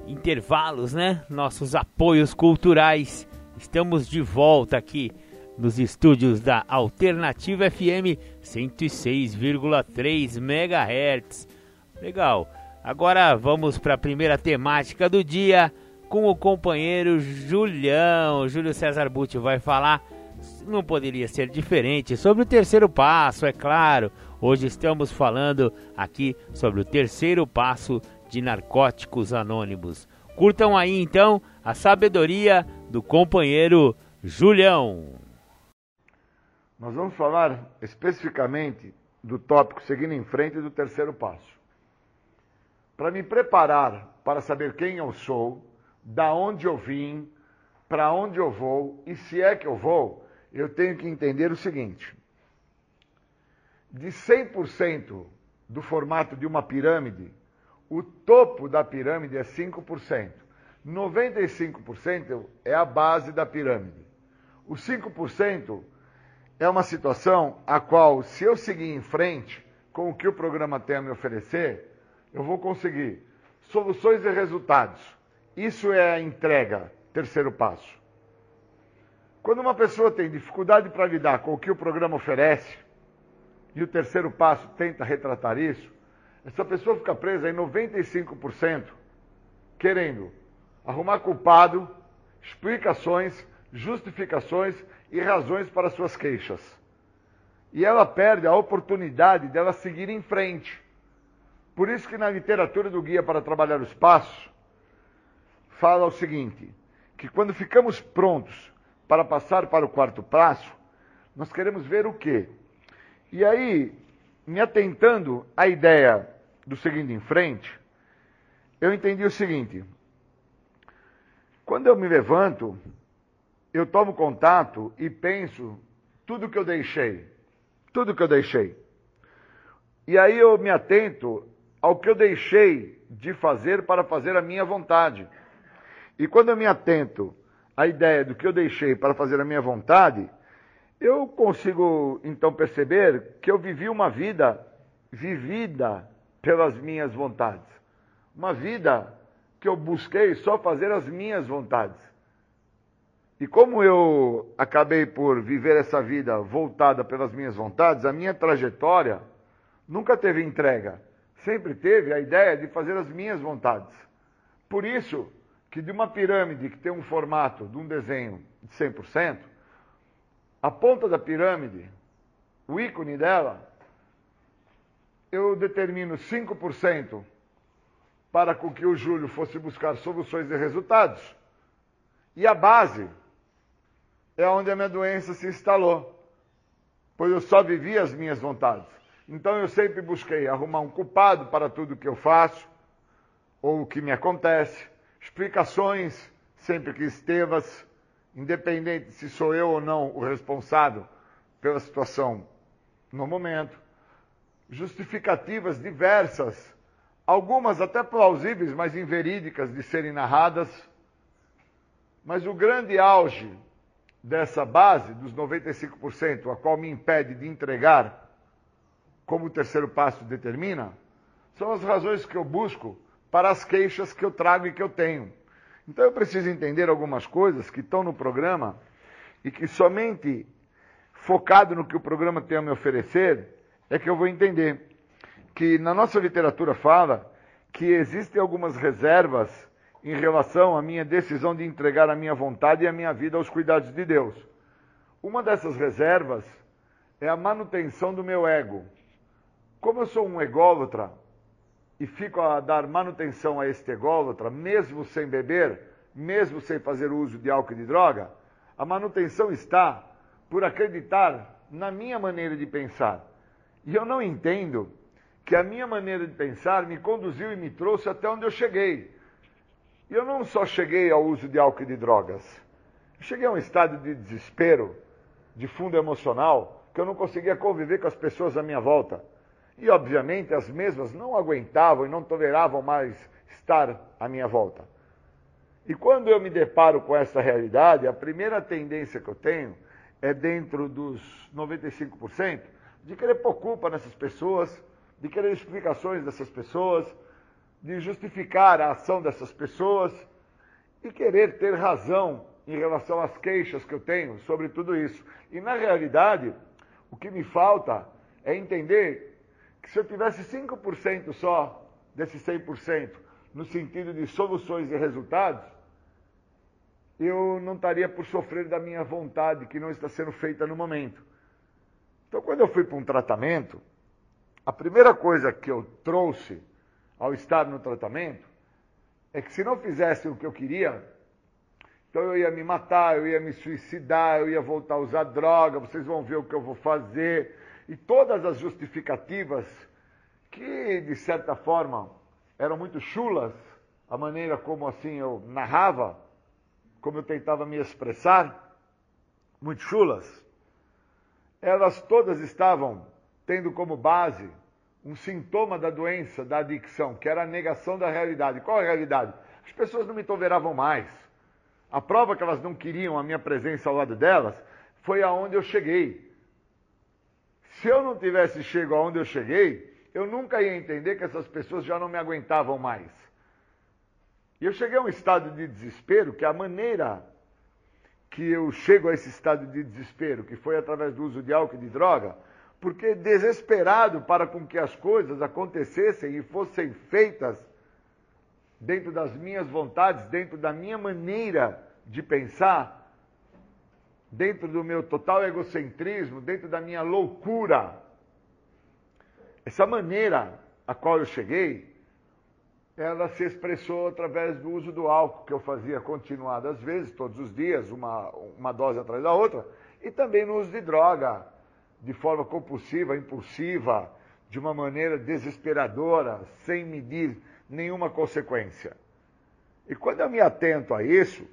intervalos, né? Nossos apoios culturais. Estamos de volta aqui nos estúdios da Alternativa FM 106,3 MHz. Legal. Agora vamos para a primeira temática do dia com o companheiro Julião. Júlio César Butti vai falar, não poderia ser diferente, sobre o terceiro passo, é claro. Hoje estamos falando aqui sobre o terceiro passo de Narcóticos Anônimos. Curtam aí então a sabedoria do companheiro Julião. Nós vamos falar especificamente do tópico seguindo em frente do terceiro passo. Para me preparar para saber quem eu sou, da onde eu vim, para onde eu vou e se é que eu vou, eu tenho que entender o seguinte: de 100% do formato de uma pirâmide, o topo da pirâmide é 5%. 95% é a base da pirâmide. Os 5% é uma situação a qual, se eu seguir em frente com o que o programa tem a me oferecer, eu vou conseguir soluções e resultados isso é a entrega, terceiro passo. Quando uma pessoa tem dificuldade para lidar com o que o programa oferece, e o terceiro passo tenta retratar isso, essa pessoa fica presa em 95% querendo arrumar culpado, explicações, justificações e razões para suas queixas. E ela perde a oportunidade dela seguir em frente. Por isso que na literatura do Guia para Trabalhar os Passos, fala o seguinte: que quando ficamos prontos para passar para o quarto passo, nós queremos ver o quê? E aí, me atentando à ideia do seguinte em frente, eu entendi o seguinte: quando eu me levanto, eu tomo contato e penso tudo que eu deixei, tudo que eu deixei. E aí eu me atento ao que eu deixei de fazer para fazer a minha vontade. E quando eu me atento à ideia do que eu deixei para fazer a minha vontade, eu consigo então perceber que eu vivi uma vida vivida pelas minhas vontades. Uma vida que eu busquei só fazer as minhas vontades. E como eu acabei por viver essa vida voltada pelas minhas vontades, a minha trajetória nunca teve entrega. Sempre teve a ideia de fazer as minhas vontades. Por isso, que de uma pirâmide que tem um formato de um desenho de 100%, a ponta da pirâmide, o ícone dela, eu determino 5% para com que o Júlio fosse buscar soluções e resultados. E a base é onde a minha doença se instalou, pois eu só vivi as minhas vontades. Então eu sempre busquei arrumar um culpado para tudo que eu faço ou o que me acontece explicações sempre que estevas, independente se sou eu ou não o responsável pela situação no momento, justificativas diversas, algumas até plausíveis, mas inverídicas de serem narradas. Mas o grande auge dessa base, dos 95%, a qual me impede de entregar como o terceiro passo determina, são as razões que eu busco para as queixas que eu trago e que eu tenho. Então eu preciso entender algumas coisas que estão no programa e que somente focado no que o programa tem a me oferecer é que eu vou entender que na nossa literatura fala que existem algumas reservas em relação à minha decisão de entregar a minha vontade e a minha vida aos cuidados de Deus. Uma dessas reservas é a manutenção do meu ego. Como eu sou um ególatra e fico a dar manutenção a este ególatra, mesmo sem beber, mesmo sem fazer uso de álcool e de droga, a manutenção está por acreditar na minha maneira de pensar. E eu não entendo que a minha maneira de pensar me conduziu e me trouxe até onde eu cheguei. E eu não só cheguei ao uso de álcool e de drogas, eu cheguei a um estado de desespero, de fundo emocional, que eu não conseguia conviver com as pessoas à minha volta. E, obviamente, as mesmas não aguentavam e não toleravam mais estar à minha volta. E quando eu me deparo com essa realidade, a primeira tendência que eu tenho é dentro dos 95%, de querer pôr culpa nessas pessoas, de querer explicações dessas pessoas, de justificar a ação dessas pessoas e querer ter razão em relação às queixas que eu tenho sobre tudo isso. E na realidade, o que me falta é entender que se eu tivesse 5% só desses 100% no sentido de soluções e resultados, eu não estaria por sofrer da minha vontade que não está sendo feita no momento. Então, quando eu fui para um tratamento, a primeira coisa que eu trouxe ao estar no tratamento é que se não fizesse o que eu queria, então eu ia me matar, eu ia me suicidar, eu ia voltar a usar droga, vocês vão ver o que eu vou fazer. E todas as justificativas que, de certa forma, eram muito chulas, a maneira como assim eu narrava, como eu tentava me expressar, muito chulas, elas todas estavam tendo como base um sintoma da doença, da adicção, que era a negação da realidade. Qual a realidade? As pessoas não me toleravam mais. A prova que elas não queriam a minha presença ao lado delas foi aonde eu cheguei. Se eu não tivesse chego aonde eu cheguei, eu nunca ia entender que essas pessoas já não me aguentavam mais. E eu cheguei a um estado de desespero que a maneira que eu chego a esse estado de desespero, que foi através do uso de álcool e de droga, porque desesperado para com que as coisas acontecessem e fossem feitas dentro das minhas vontades, dentro da minha maneira de pensar, dentro do meu total egocentrismo, dentro da minha loucura. Essa maneira a qual eu cheguei, ela se expressou através do uso do álcool, que eu fazia continuadas vezes, todos os dias, uma, uma dose atrás da outra, e também no uso de droga, de forma compulsiva, impulsiva, de uma maneira desesperadora, sem medir nenhuma consequência. E quando eu me atento a isso,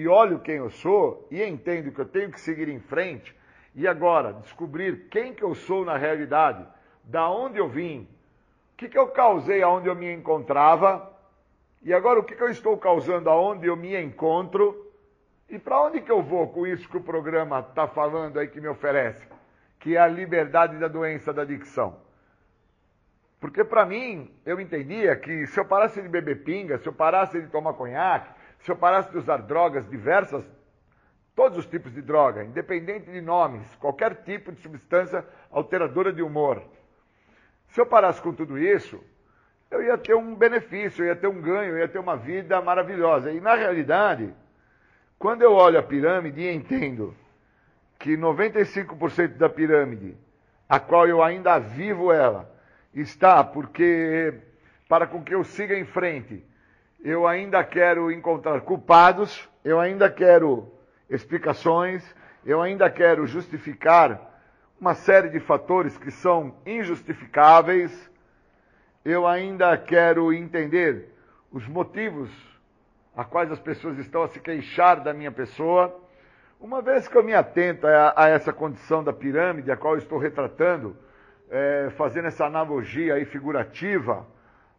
e olho quem eu sou, e entendo que eu tenho que seguir em frente, e agora descobrir quem que eu sou na realidade, da onde eu vim, o que, que eu causei aonde eu me encontrava, e agora o que, que eu estou causando aonde eu me encontro, e para onde que eu vou com isso que o programa está falando aí que me oferece? que é a liberdade da doença da adicção. Porque para mim, eu entendia que se eu parasse de beber pinga, se eu parasse de tomar conhaque, se eu parasse de usar drogas diversas, todos os tipos de droga, independente de nomes, qualquer tipo de substância alteradora de humor. Se eu parasse com tudo isso, eu ia ter um benefício, eu ia ter um ganho, eu ia ter uma vida maravilhosa. E na realidade, quando eu olho a pirâmide e entendo que 95% da pirâmide, a qual eu ainda vivo ela, está porque, para com que eu siga em frente, eu ainda quero encontrar culpados, eu ainda quero explicações, eu ainda quero justificar uma série de fatores que são injustificáveis, eu ainda quero entender os motivos a quais as pessoas estão a se queixar da minha pessoa, uma vez que eu me atento a, a essa condição da pirâmide, a qual estou retratando, é, fazendo essa analogia aí figurativa,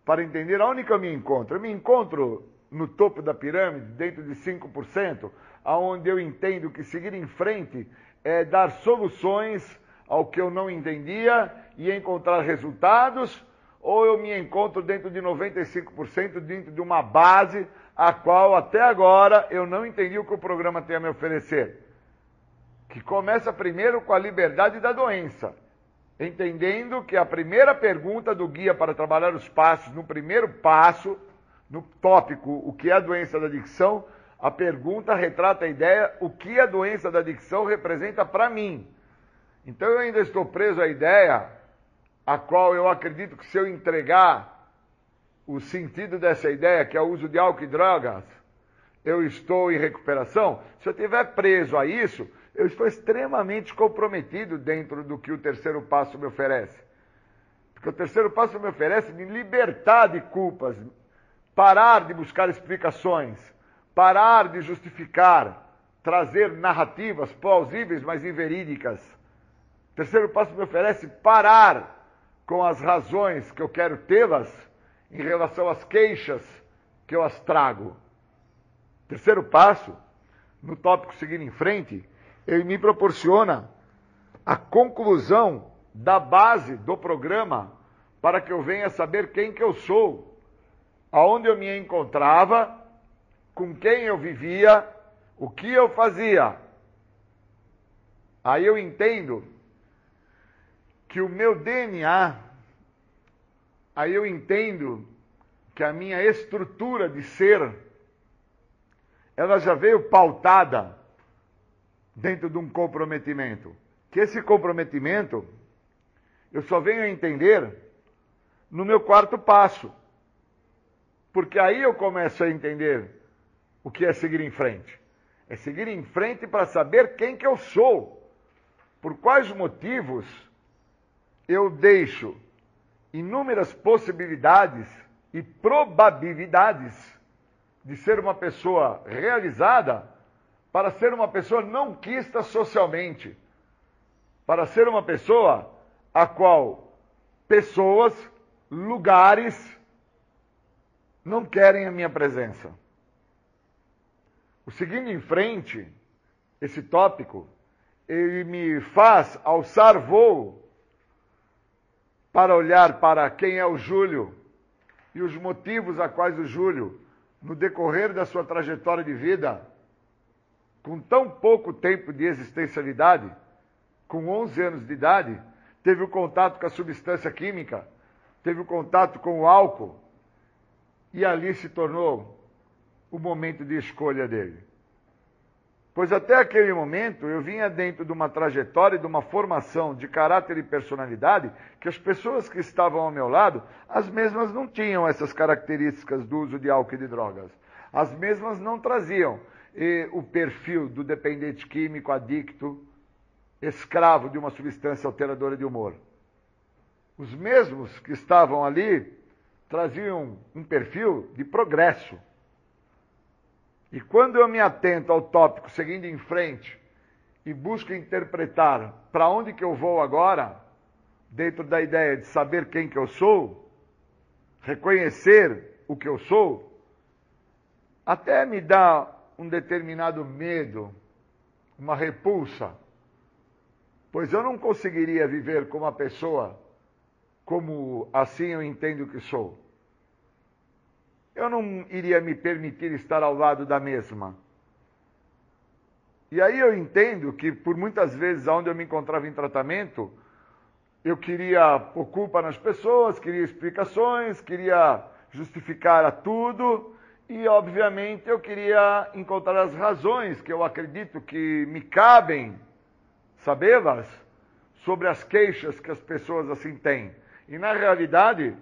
para entender aonde que eu me encontro. Eu me encontro no topo da pirâmide, dentro de 5%, aonde eu entendo que seguir em frente é dar soluções ao que eu não entendia e encontrar resultados, ou eu me encontro dentro de 95% dentro de uma base a qual até agora eu não entendi o que o programa tem a me oferecer. Que começa primeiro com a liberdade da doença, entendendo que a primeira pergunta do guia para trabalhar os passos, no primeiro passo, no tópico o que é a doença da adicção, a pergunta retrata a ideia o que a doença da adicção representa para mim. Então eu ainda estou preso à ideia a qual eu acredito que se eu entregar o sentido dessa ideia, que é o uso de álcool e drogas, eu estou em recuperação. Se eu estiver preso a isso, eu estou extremamente comprometido dentro do que o terceiro passo me oferece. Porque o terceiro passo me oferece me libertar de culpas, parar de buscar explicações, parar de justificar, trazer narrativas plausíveis, mas inverídicas. O terceiro passo me oferece parar com as razões que eu quero tê-las em relação às queixas que eu as trago. Terceiro passo, no tópico seguindo em frente, ele me proporciona a conclusão da base do programa para que eu venha saber quem que eu sou, aonde eu me encontrava, com quem eu vivia, o que eu fazia. Aí eu entendo que o meu DNA, aí eu entendo que a minha estrutura de ser, ela já veio pautada dentro de um comprometimento. Que esse comprometimento eu só venho a entender no meu quarto passo. Porque aí eu começo a entender o que é seguir em frente. É seguir em frente para saber quem que eu sou. Por quais motivos eu deixo inúmeras possibilidades e probabilidades de ser uma pessoa realizada para ser uma pessoa não quista socialmente, para ser uma pessoa a qual pessoas, lugares não querem a minha presença. O seguindo em frente, esse tópico, ele me faz alçar voo para olhar para quem é o Júlio e os motivos a quais o Júlio, no decorrer da sua trajetória de vida, com tão pouco tempo de existencialidade, com 11 anos de idade, teve o contato com a substância química, teve o contato com o álcool, e ali se tornou o momento de escolha dele. Pois até aquele momento eu vinha dentro de uma trajetória, de uma formação de caráter e personalidade, que as pessoas que estavam ao meu lado, as mesmas não tinham essas características do uso de álcool e de drogas. As mesmas não traziam e o perfil do dependente químico, adicto, escravo de uma substância alteradora de humor. Os mesmos que estavam ali traziam um perfil de progresso. E quando eu me atento ao tópico seguindo em frente e busco interpretar para onde que eu vou agora, dentro da ideia de saber quem que eu sou, reconhecer o que eu sou, até me dá um determinado medo, uma repulsa, pois eu não conseguiria viver com uma pessoa como assim eu entendo que sou. Eu não iria me permitir estar ao lado da mesma. E aí eu entendo que por muitas vezes onde eu me encontrava em tratamento, eu queria pôr culpa nas pessoas, queria explicações, queria justificar a tudo, e, obviamente, eu queria encontrar as razões que eu acredito que me cabem sabê-las sobre as queixas que as pessoas assim têm. E, na realidade,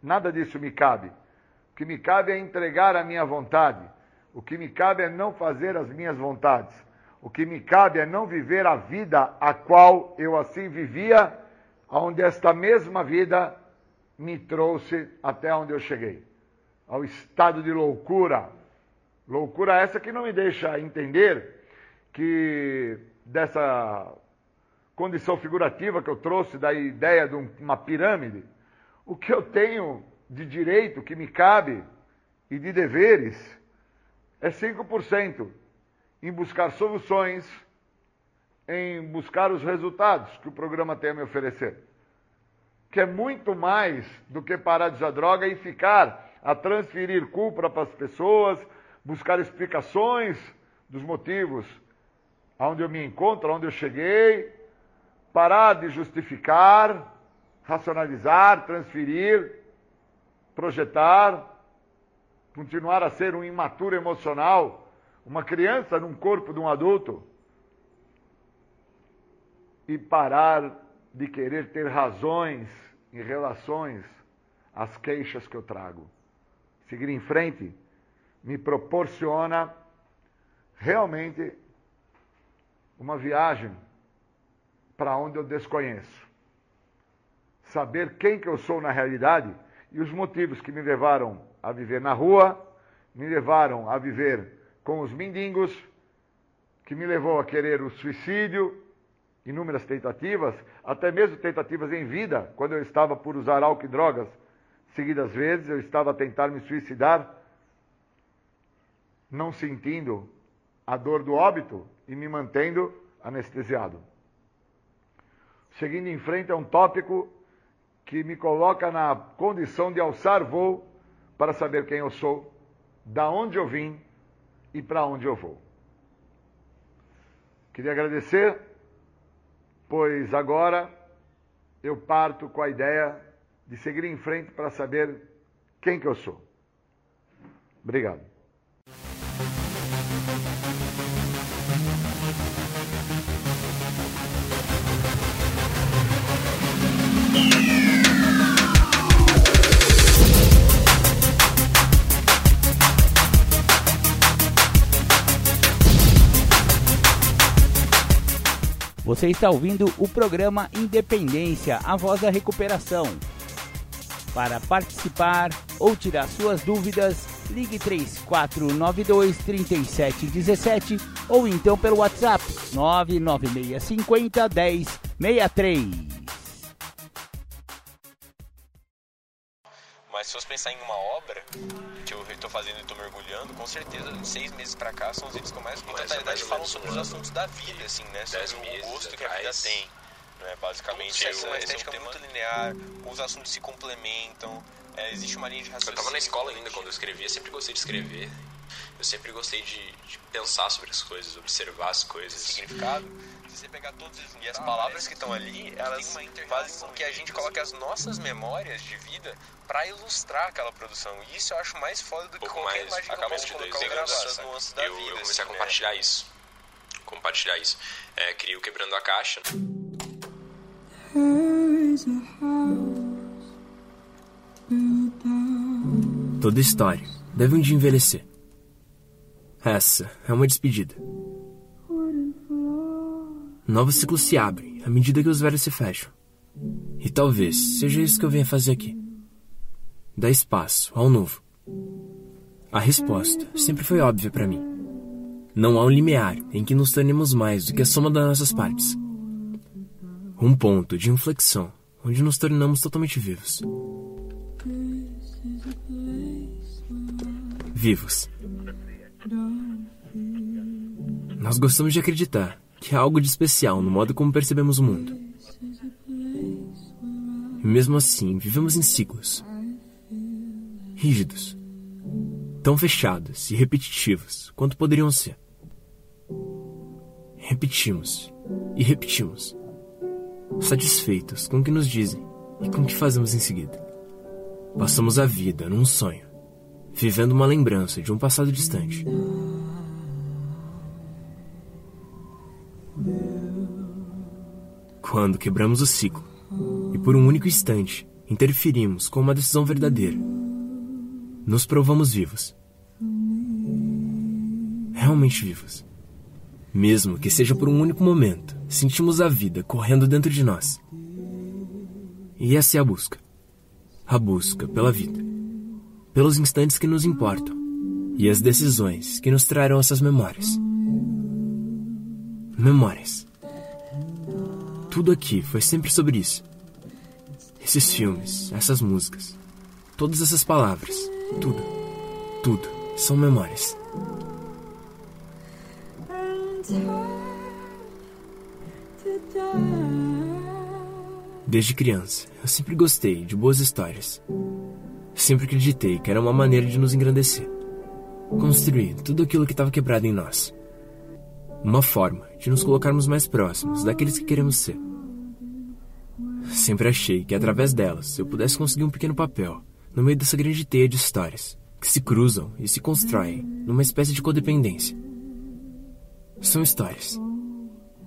nada disso me cabe. O que me cabe é entregar a minha vontade. O que me cabe é não fazer as minhas vontades. O que me cabe é não viver a vida a qual eu assim vivia, onde esta mesma vida me trouxe até onde eu cheguei ao estado de loucura. Loucura essa que não me deixa entender que dessa condição figurativa que eu trouxe da ideia de uma pirâmide, o que eu tenho de direito que me cabe e de deveres é 5% em buscar soluções, em buscar os resultados que o programa tem a me oferecer. Que é muito mais do que parar de usar droga e ficar a transferir culpa para as pessoas, buscar explicações dos motivos aonde eu me encontro, aonde eu cheguei, parar de justificar, racionalizar, transferir, projetar, continuar a ser um imaturo emocional, uma criança num corpo de um adulto e parar de querer ter razões em relações às queixas que eu trago. Seguir em frente me proporciona realmente uma viagem para onde eu desconheço. Saber quem que eu sou na realidade e os motivos que me levaram a viver na rua, me levaram a viver com os mendigos, que me levou a querer o suicídio, inúmeras tentativas, até mesmo tentativas em vida, quando eu estava por usar álcool e drogas seguidas vezes, eu estava a tentar me suicidar, não sentindo a dor do óbito e me mantendo anestesiado. Seguindo em frente é um tópico que me coloca na condição de alçar voo para saber quem eu sou, da onde eu vim e para onde eu vou. Queria agradecer, pois agora eu parto com a ideia de seguir em frente para saber quem que eu sou. Obrigado. Você está ouvindo o programa Independência, a voz da recuperação. Para participar ou tirar suas dúvidas, ligue 3492 3717 ou então pelo WhatsApp 99650 1063. Mas se fosse pensar em uma obra que eu estou fazendo e estou mergulhando, com certeza, de seis meses pra cá, são os vídeos que eu mais, com totalidade, falam sobre os assuntos da vida, assim, né? Sobre o gosto que a vida tem. Né? Basicamente, essa, uma estética é um muito linear, os assuntos se complementam, é, existe uma linha de raciocínio. Eu estava na escola ainda quando eu escrevia, sempre gostei de escrever. Eu sempre gostei de, de pensar sobre as coisas, observar as coisas. Significado? Se você pegar todos os e as palavras que estão ali, elas fazem com que a gente coloque as nossas memórias de vida para ilustrar aquela produção. E isso eu acho mais foda do que qualquer mais, imagem acaba de dois anos, nuances da eu, vida. eu comecei assim, a compartilhar né? isso. Compartilhar isso. É, criei o Quebrando a Caixa. Toda história deve um dia envelhecer. Essa é uma despedida. Novos ciclos se abrem à medida que os velhos se fecham. E talvez seja isso que eu venha fazer aqui. Dar espaço ao novo. A resposta sempre foi óbvia para mim. Não há um limiar em que nos tornemos mais do que a soma das nossas partes. Um ponto de inflexão onde nos tornamos totalmente vivos. Vivos. Nós gostamos de acreditar que há algo de especial no modo como percebemos o mundo. E mesmo assim, vivemos em ciclos rígidos, tão fechados e repetitivos quanto poderiam ser. Repetimos e repetimos, satisfeitos com o que nos dizem e com o que fazemos em seguida. Passamos a vida num sonho, vivendo uma lembrança de um passado distante. Quando quebramos o ciclo e por um único instante interferimos com uma decisão verdadeira, nos provamos vivos. Realmente vivos. Mesmo que seja por um único momento, sentimos a vida correndo dentro de nós. E essa é a busca. A busca pela vida. Pelos instantes que nos importam. E as decisões que nos trarão essas memórias. Memórias. Tudo aqui foi sempre sobre isso. Esses filmes, essas músicas, todas essas palavras, tudo, tudo são memórias. Desde criança, eu sempre gostei de boas histórias. Sempre acreditei que era uma maneira de nos engrandecer. Construir tudo aquilo que estava quebrado em nós. Uma forma de nos colocarmos mais próximos daqueles que queremos ser. Sempre achei que através delas eu pudesse conseguir um pequeno papel no meio dessa grande teia de histórias que se cruzam e se constroem numa espécie de codependência. São histórias.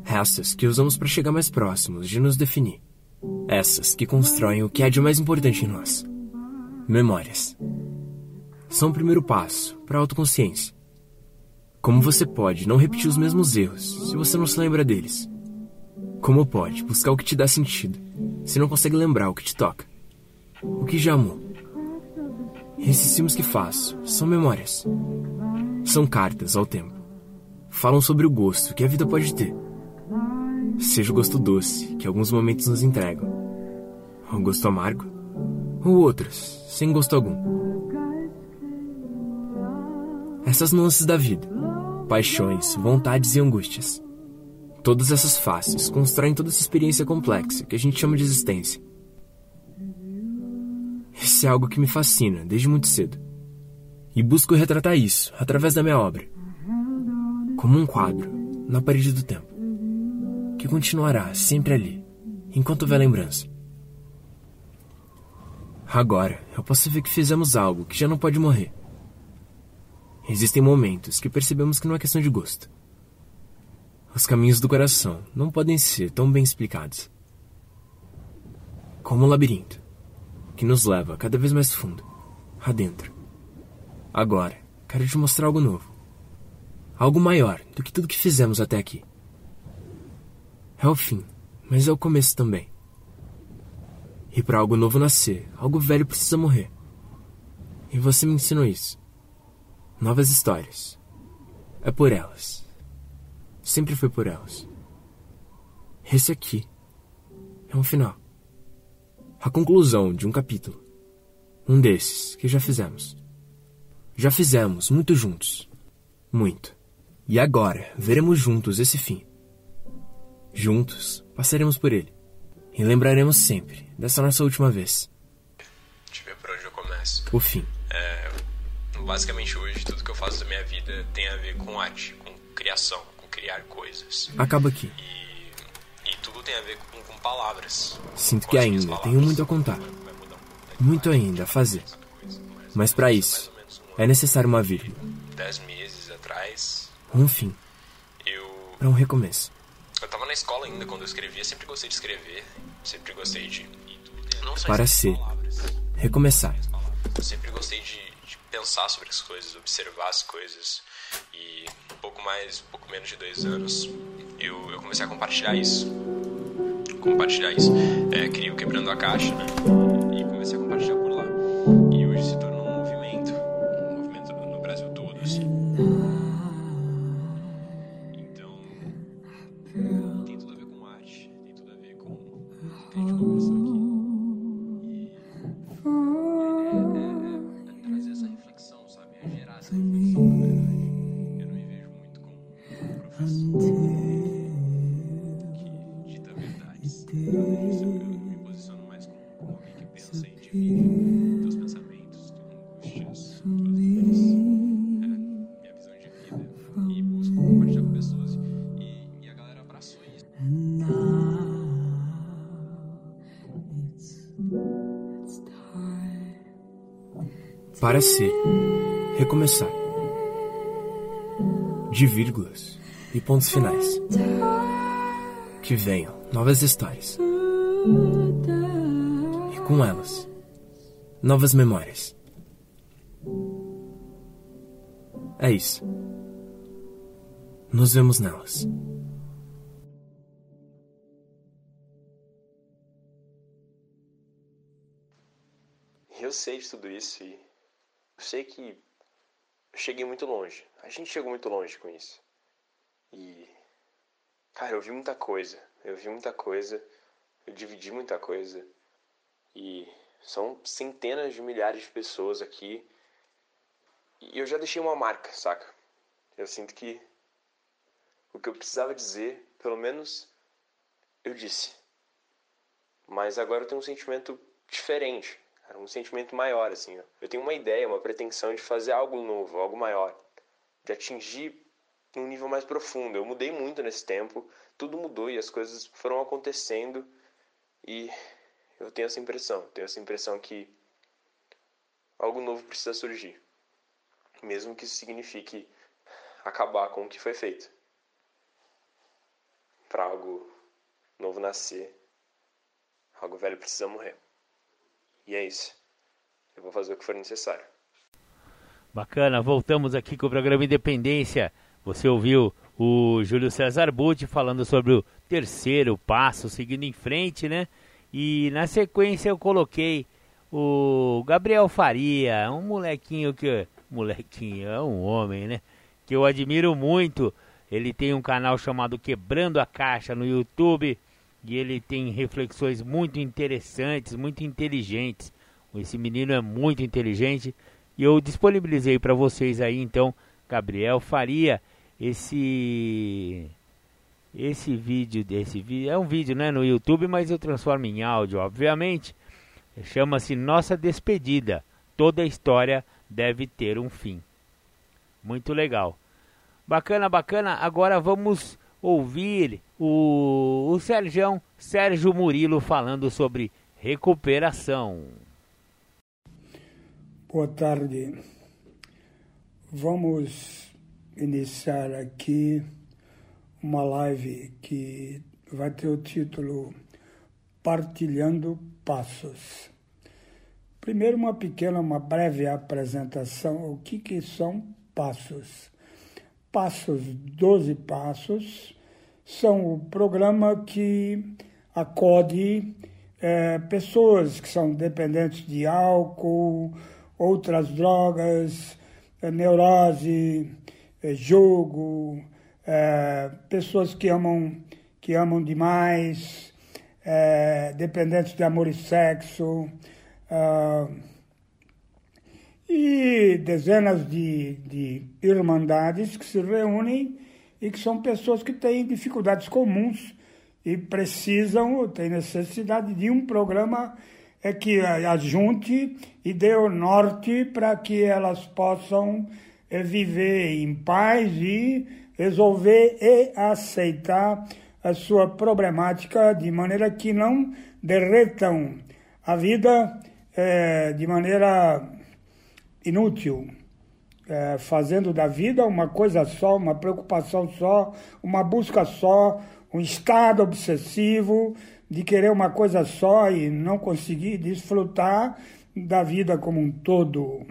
Essas que usamos para chegar mais próximos de nos definir. Essas que constroem o que há de mais importante em nós. Memórias. São o primeiro passo para a autoconsciência. Como você pode não repetir os mesmos erros se você não se lembra deles? Como pode buscar o que te dá sentido se não consegue lembrar o que te toca? O que já amou? Esses filmes que faço são memórias. São cartas ao tempo. Falam sobre o gosto que a vida pode ter seja o gosto doce que alguns momentos nos entregam, o gosto amargo, ou outros, sem gosto algum. Essas nuances da vida, paixões, vontades e angústias. Todas essas faces constroem toda essa experiência complexa que a gente chama de existência. Isso é algo que me fascina desde muito cedo. E busco retratar isso através da minha obra. Como um quadro na parede do tempo que continuará sempre ali, enquanto houver lembrança. Agora, eu posso ver que fizemos algo que já não pode morrer. Existem momentos que percebemos que não é questão de gosto. Os caminhos do coração não podem ser tão bem explicados. Como um labirinto, que nos leva cada vez mais fundo, adentro. Agora, quero te mostrar algo novo. Algo maior do que tudo que fizemos até aqui. É o fim, mas é o começo também. E para algo novo nascer, algo velho precisa morrer. E você me ensinou isso. Novas histórias. É por elas. Sempre foi por elas. Esse aqui é um final. A conclusão de um capítulo. Um desses que já fizemos. Já fizemos muito juntos. Muito. E agora veremos juntos esse fim. Juntos, passaremos por ele. E lembraremos sempre dessa nossa última vez. Deixa eu ver por onde eu começo. O fim. É, basicamente hoje tudo que eu faço da minha vida tem a ver com arte, com criação, com criar coisas. Acaba aqui. E, e tudo tem a ver com, com palavras. Sinto Com que ainda tenho muito a contar. Muito ainda a fazer. mas para isso, é necessário uma vírgula. dez meses atrás, Um fim. eu Para um recomeço. Eu tava na escola ainda quando eu escrevia, sempre gostei de escrever, sempre gostei de. Não só Para ser. palavras, Recomeçar. Eu sempre gostei de, de pensar sobre as coisas, observar as coisas. E um pouco mais, um pouco menos de dois anos, eu, eu comecei a compartilhar isso. Compartilhar isso. É, criei o Quebrando a Caixa, né? Para ser. Recomeçar. De vírgulas e pontos finais. Que venham novas histórias. E com elas, novas memórias. É isso. Nos vemos nelas. Eu sei de tudo isso e sei que eu cheguei muito longe. A gente chegou muito longe com isso. E, cara, eu vi muita coisa. Eu vi muita coisa. Eu dividi muita coisa. E são centenas de milhares de pessoas aqui. E eu já deixei uma marca, saca? Eu sinto que o que eu precisava dizer, pelo menos eu disse. Mas agora eu tenho um sentimento diferente, um sentimento maior, assim. Ó. Eu tenho uma ideia, uma pretensão de fazer algo novo, algo maior, de atingir um nível mais profundo. Eu mudei muito nesse tempo, tudo mudou e as coisas foram acontecendo e eu tenho essa impressão, tenho essa impressão que algo novo precisa surgir, mesmo que isso signifique acabar com o que foi feito. Para algo novo nascer, algo velho precisa morrer. E é isso. Eu vou fazer o que for necessário. Bacana, voltamos aqui com o programa Independência. Você ouviu o Júlio César Butti falando sobre o terceiro passo, seguindo em frente, né? E na sequência eu coloquei o Gabriel Faria, um molequinho que. Molequinho, é um homem, né? Que eu admiro muito. Ele tem um canal chamado Quebrando a Caixa no YouTube. E ele tem reflexões muito interessantes, muito inteligentes. Esse menino é muito inteligente. E eu disponibilizei para vocês aí, então, Gabriel Faria, esse esse vídeo desse vídeo é um vídeo né no YouTube mas eu transformo em áudio obviamente. Chama-se Nossa Despedida. Toda história deve ter um fim. Muito legal. Bacana bacana. Agora vamos ouvir o, o Sérgio Sérgio Murilo falando sobre recuperação boa tarde vamos iniciar aqui uma live que vai ter o título Partilhando Passos. Primeiro, uma pequena, uma breve apresentação. O que, que são passos? Passos, 12 Passos, são o programa que acode é, pessoas que são dependentes de álcool, outras drogas, é, neurose, é, jogo, é, pessoas que amam, que amam demais, é, dependentes de amor e sexo, é, e dezenas de, de irmandades que se reúnem e que são pessoas que têm dificuldades comuns e precisam, têm necessidade de um programa é que ajunte e dê o norte para que elas possam é, viver em paz e resolver e aceitar a sua problemática de maneira que não derretam a vida é, de maneira inútil, é, fazendo da vida uma coisa só, uma preocupação só, uma busca só, um estado obsessivo de querer uma coisa só e não conseguir desfrutar da vida como um todo.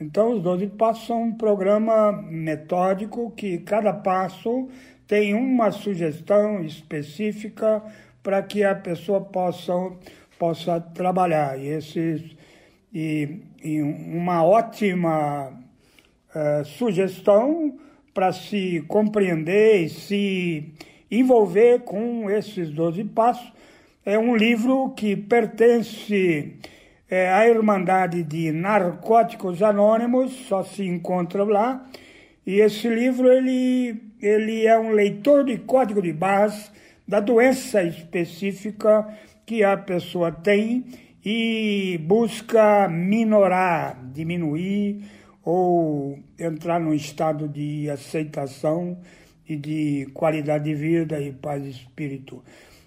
Então, os 12 passos são um programa metódico que cada passo tem uma sugestão específica para que a pessoa possa, possa trabalhar. E, esses, e, e uma ótima uh, sugestão para se compreender e se envolver com esses 12 passos é um livro que pertence é, a Irmandade de Narcóticos Anônimos, só se encontra lá. E esse livro ele, ele é um leitor de código de barras da doença específica que a pessoa tem e busca minorar, diminuir ou entrar num estado de aceitação e de qualidade de vida e paz de espírito.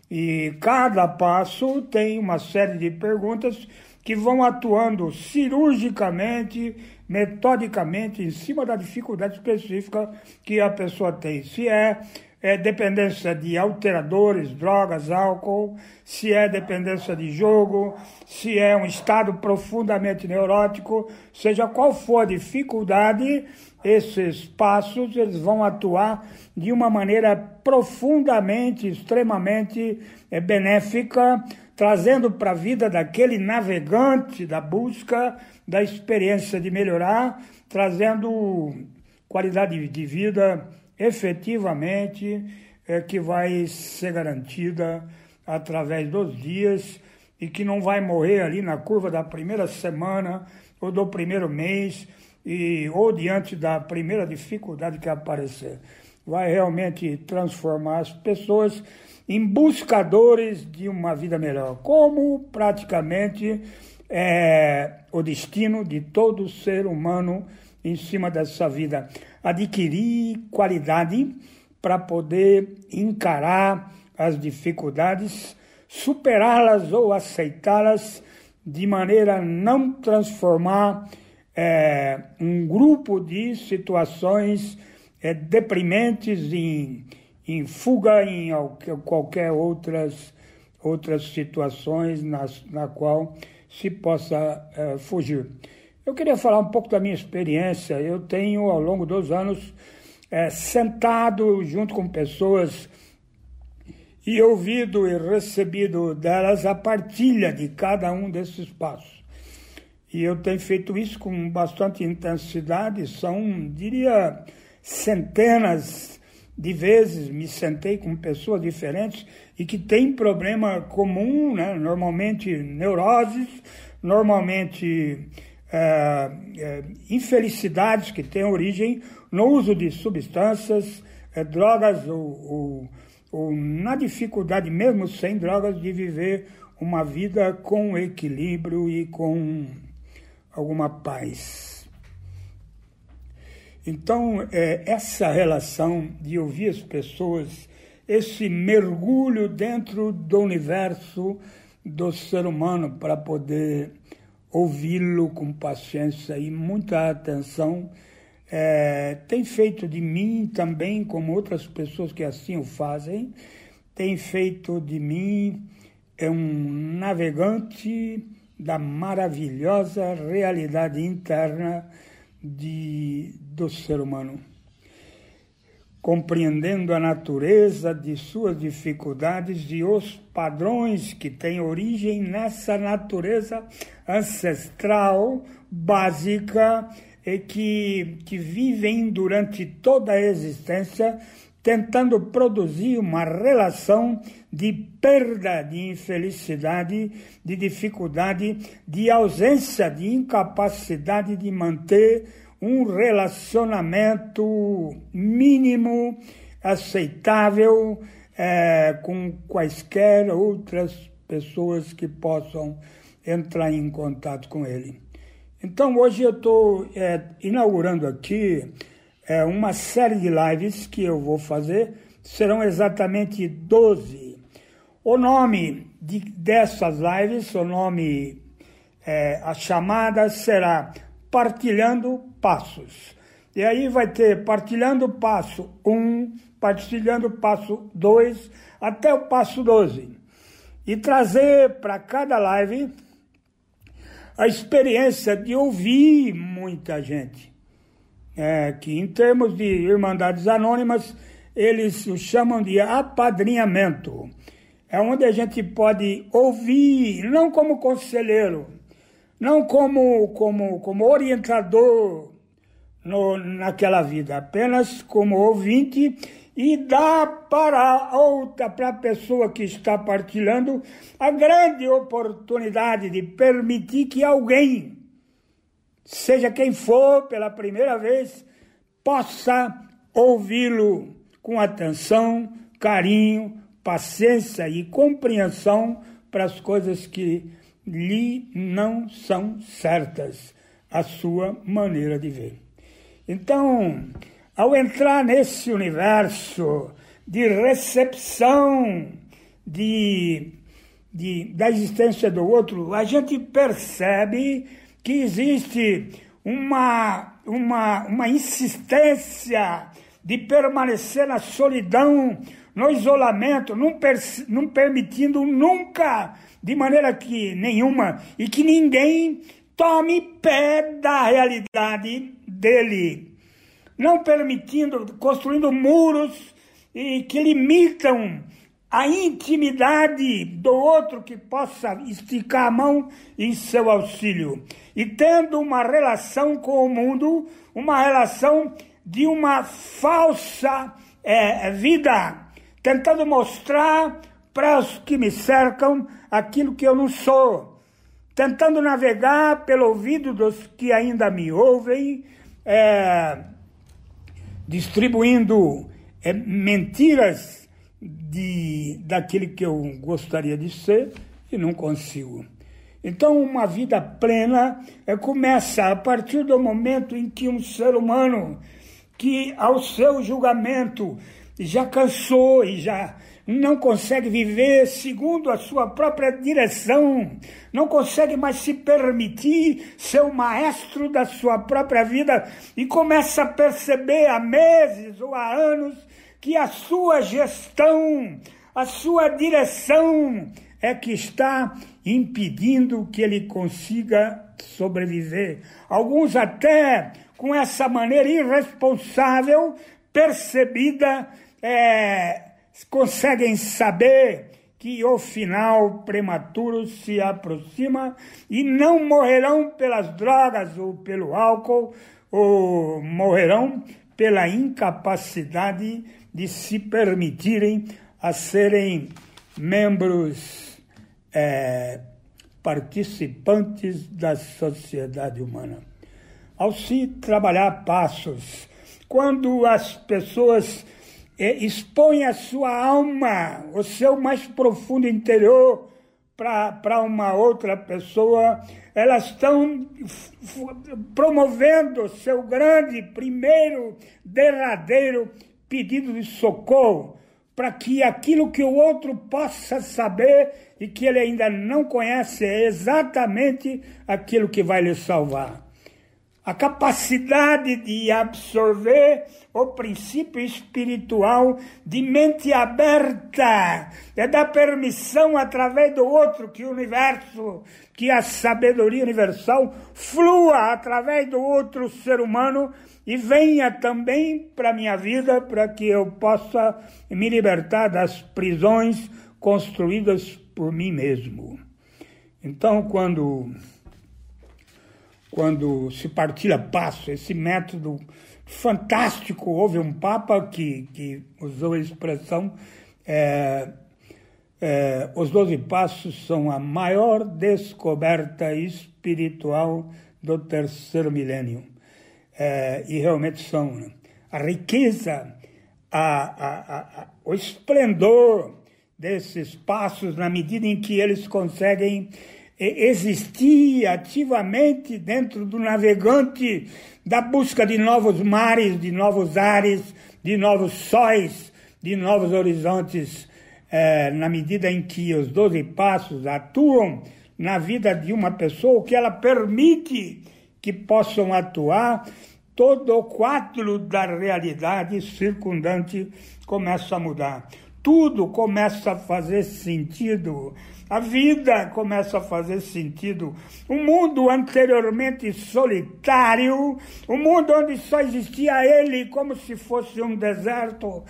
E cada passo tem uma série de perguntas que vão atuando cirurgicamente, metodicamente, em cima da dificuldade específica que a pessoa tem. Se é, é dependência de alteradores, drogas, álcool, se é dependência de jogo, se é um estado profundamente neurótico, seja qual for a dificuldade, esses passos eles vão atuar de uma maneira profundamente, extremamente é, benéfica, trazendo para a vida daquele navegante da busca da experiência de melhorar, trazendo qualidade de vida efetivamente é, que vai ser garantida através dos dias e que não vai morrer ali na curva da primeira semana ou do primeiro mês e ou diante da primeira dificuldade que aparecer. Vai realmente transformar as pessoas em buscadores de uma vida melhor, como praticamente é o destino de todo ser humano em cima dessa vida. Adquirir qualidade para poder encarar as dificuldades, superá-las ou aceitá-las de maneira a não transformar é, um grupo de situações é, deprimentes em, em fuga em qualquer outras, outras situações nas, na qual se possa é, fugir. Eu queria falar um pouco da minha experiência. Eu tenho, ao longo dos anos, é, sentado junto com pessoas e ouvido e recebido delas a partilha de cada um desses passos. E eu tenho feito isso com bastante intensidade, são, diria, centenas de vezes me sentei com pessoas diferentes e que têm problema comum, né? normalmente neuroses, normalmente é, é, infelicidades que têm origem no uso de substâncias, é, drogas ou, ou ou na dificuldade, mesmo sem drogas, de viver uma vida com equilíbrio e com alguma paz. Então, é, essa relação de ouvir as pessoas, esse mergulho dentro do universo do ser humano para poder ouvi-lo com paciência e muita atenção, é, tem feito de mim também, como outras pessoas que assim o fazem, tem feito de mim é um navegante da maravilhosa realidade interna de, do ser humano. Compreendendo a natureza de suas dificuldades e os padrões que têm origem nessa natureza ancestral, básica e que, que vivem durante toda a existência tentando produzir uma relação de perda, de infelicidade, de dificuldade, de ausência, de incapacidade de manter um relacionamento mínimo, aceitável, é, com quaisquer outras pessoas que possam entrar em contato com ele. Então, hoje eu estou é, inaugurando aqui é, uma série de lives que eu vou fazer, serão exatamente 12. O nome de, dessas lives, o nome, é, a chamada será Partilhando Passos. E aí vai ter Partilhando Passo 1, Partilhando Passo 2, até o Passo 12. E trazer para cada live a experiência de ouvir muita gente. É, que em termos de Irmandades Anônimas, eles o chamam de apadrinhamento. É onde a gente pode ouvir, não como conselheiro, não como, como, como orientador no, naquela vida, apenas como ouvinte e dá para a outra, para a pessoa que está partilhando, a grande oportunidade de permitir que alguém, seja quem for pela primeira vez, possa ouvi-lo com atenção, carinho, paciência e compreensão para as coisas que lhe não são certas, a sua maneira de ver. Então, ao entrar nesse universo de recepção de, de, da existência do outro, a gente percebe que existe uma, uma, uma insistência de permanecer na solidão, no isolamento, não, per, não permitindo nunca, de maneira que nenhuma, e que ninguém tome pé da realidade dele não permitindo, construindo muros e que limitam a intimidade do outro que possa esticar a mão em seu auxílio. E tendo uma relação com o mundo, uma relação de uma falsa é, vida, tentando mostrar para os que me cercam aquilo que eu não sou, tentando navegar pelo ouvido dos que ainda me ouvem, é, distribuindo é, mentiras de, daquele que eu gostaria de ser e não consigo. Então, uma vida plena é, começa a partir do momento em que um ser humano, que ao seu julgamento já cansou e já não consegue viver segundo a sua própria direção, não consegue mais se permitir ser o maestro da sua própria vida e começa a perceber há meses ou há anos que a sua gestão, a sua direção é que está impedindo que ele consiga sobreviver. Alguns até com essa maneira irresponsável, percebida, é, conseguem saber que o final prematuro se aproxima e não morrerão pelas drogas ou pelo álcool, ou morrerão pela incapacidade de se permitirem a serem membros é, participantes da sociedade humana. Ao se trabalhar passos, quando as pessoas expõe a sua alma, o seu mais profundo interior para uma outra pessoa, elas estão promovendo seu grande, primeiro, derradeiro pedido de socorro, para que aquilo que o outro possa saber e que ele ainda não conhece é exatamente aquilo que vai lhe salvar a capacidade de absorver o princípio espiritual de mente aberta, é dar permissão através do outro que o universo, que a sabedoria universal flua através do outro ser humano e venha também para a minha vida para que eu possa me libertar das prisões construídas por mim mesmo. Então, quando quando se partilha passo, esse método fantástico. Houve um Papa que, que usou a expressão: é, é, os Doze Passos são a maior descoberta espiritual do terceiro milênio. É, e realmente são. Né? A riqueza, a, a, a, o esplendor desses passos, na medida em que eles conseguem existir ativamente dentro do navegante da busca de novos mares, de novos ares, de novos sóis, de novos horizontes, é, na medida em que os doze passos atuam na vida de uma pessoa, que ela permite que possam atuar, todo o quadro da realidade circundante começa a mudar. Tudo começa a fazer sentido a vida começa a fazer sentido. Um mundo anteriormente solitário, um mundo onde só existia ele como se fosse um deserto,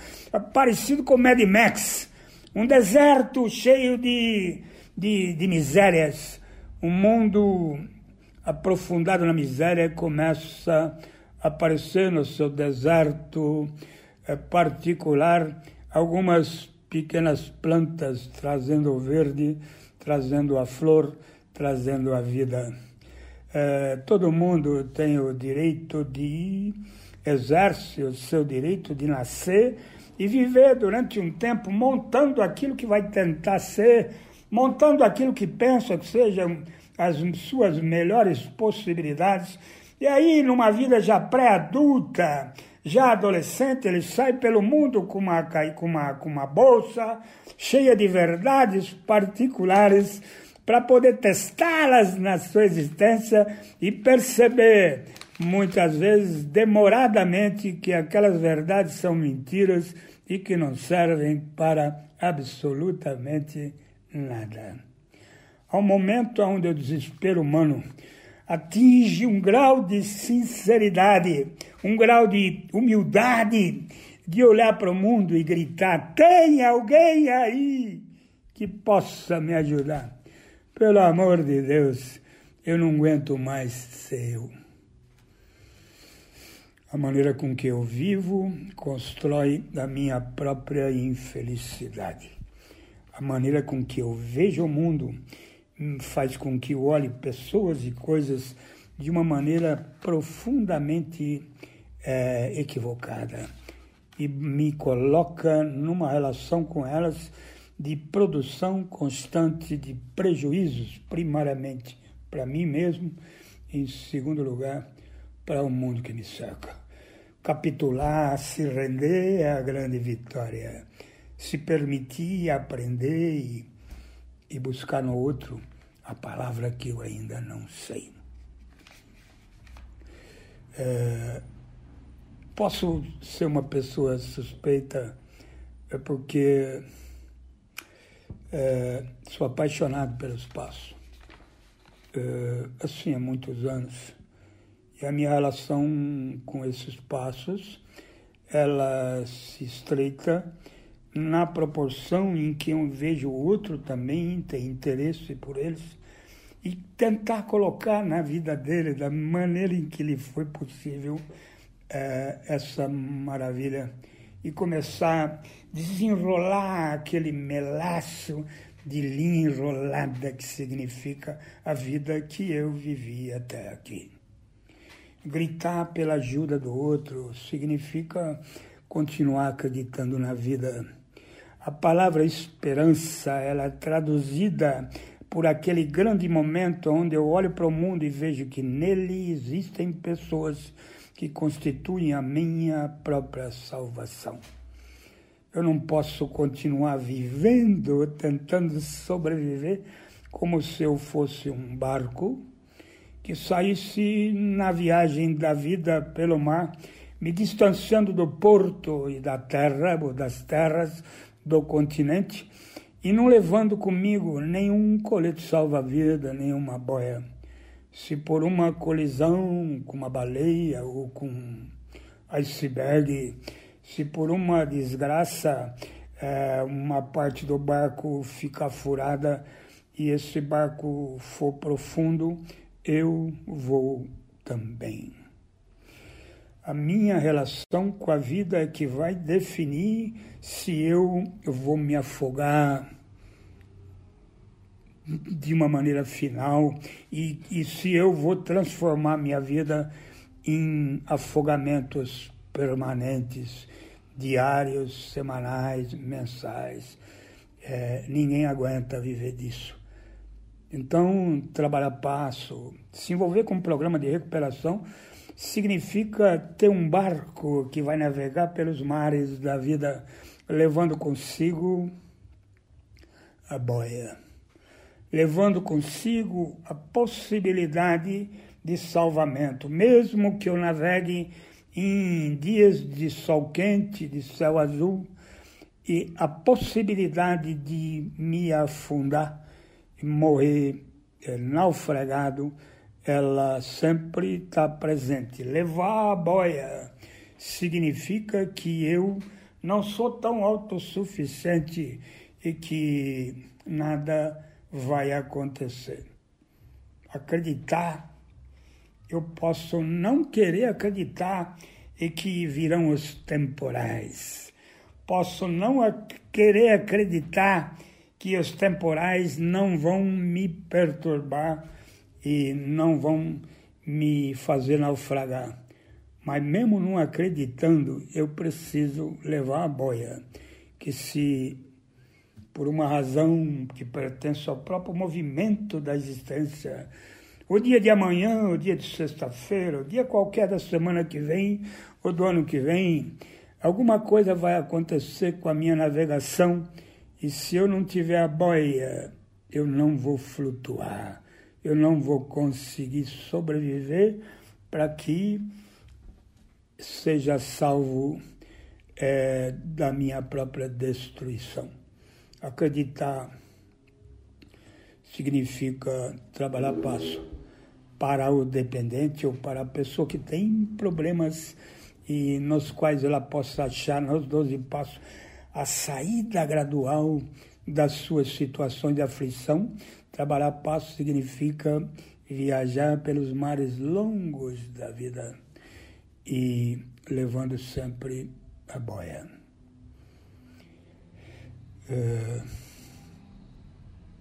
parecido com Mad Max. Um deserto cheio de, de, de misérias. Um mundo aprofundado na miséria começa a aparecer no seu deserto é, particular algumas pequenas plantas trazendo o verde, trazendo a flor, trazendo a vida. É, todo mundo tem o direito de exerce o seu direito de nascer e viver durante um tempo montando aquilo que vai tentar ser, montando aquilo que pensa que sejam as suas melhores possibilidades. E aí, numa vida já pré-adulta, já adolescente, ele sai pelo mundo com uma, com uma, com uma bolsa cheia de verdades particulares para poder testá-las na sua existência e perceber, muitas vezes demoradamente, que aquelas verdades são mentiras e que não servem para absolutamente nada. Ao momento onde o desespero humano atinge um grau de sinceridade, um grau de humildade, de olhar para o mundo e gritar: tem alguém aí que possa me ajudar? Pelo amor de Deus, eu não aguento mais ser eu. A maneira com que eu vivo constrói a minha própria infelicidade. A maneira com que eu vejo o mundo faz com que eu olhe pessoas e coisas de uma maneira profundamente é, equivocada. e me coloca numa relação com elas de produção constante de prejuízos, primariamente para mim mesmo, em segundo lugar, para o mundo que me cerca. Capitular, se render é a grande vitória. Se permitir aprender e, e buscar no outro a palavra que eu ainda não sei. É, posso ser uma pessoa suspeita é porque é, sou apaixonado pelo espaço. É, assim, há muitos anos. E a minha relação com esses passos, ela se estreita na proporção em que eu vejo o outro também ter interesse por eles e tentar colocar na vida dele da maneira em que lhe foi possível é, essa maravilha e começar a desenrolar aquele melaço de linha enrolada que significa a vida que eu vivi até aqui. Gritar pela ajuda do outro significa continuar acreditando na vida. A palavra esperança, ela é traduzida por aquele grande momento onde eu olho para o mundo e vejo que nele existem pessoas que constituem a minha própria salvação. Eu não posso continuar vivendo, tentando sobreviver, como se eu fosse um barco que saísse na viagem da vida pelo mar, me distanciando do porto e da terra, ou das terras do continente, e não levando comigo nenhum colete salva-vida, nenhuma boia se por uma colisão com uma baleia ou com iceberg, se por uma desgraça é, uma parte do barco ficar furada e esse barco for profundo, eu vou também. A minha relação com a vida é que vai definir se eu, eu vou me afogar de uma maneira final e, e se eu vou transformar minha vida em afogamentos permanentes, diários, semanais, mensais. É, ninguém aguenta viver disso. Então, trabalhar passo, se envolver com um programa de recuperação, significa ter um barco que vai navegar pelos mares da vida, levando consigo a boia levando consigo a possibilidade de salvamento, mesmo que eu navegue em dias de sol quente, de céu azul, e a possibilidade de me afundar e morrer é, naufragado, ela sempre está presente. Levar a boia significa que eu não sou tão autossuficiente e que nada vai acontecer. Acreditar, eu posso não querer acreditar e que virão os temporais. Posso não querer acreditar que os temporais não vão me perturbar e não vão me fazer naufragar. Mas mesmo não acreditando, eu preciso levar a boia, que se por uma razão que pertence ao próprio movimento da existência. O dia de amanhã, o dia de sexta-feira, o dia qualquer da semana que vem ou do ano que vem, alguma coisa vai acontecer com a minha navegação e se eu não tiver a boia, eu não vou flutuar, eu não vou conseguir sobreviver para que seja salvo é, da minha própria destruição. Acreditar significa trabalhar passo para o dependente ou para a pessoa que tem problemas e nos quais ela possa achar nos 12 passos a saída gradual das suas situações de aflição. Trabalhar passo significa viajar pelos mares longos da vida e levando sempre a boia. É,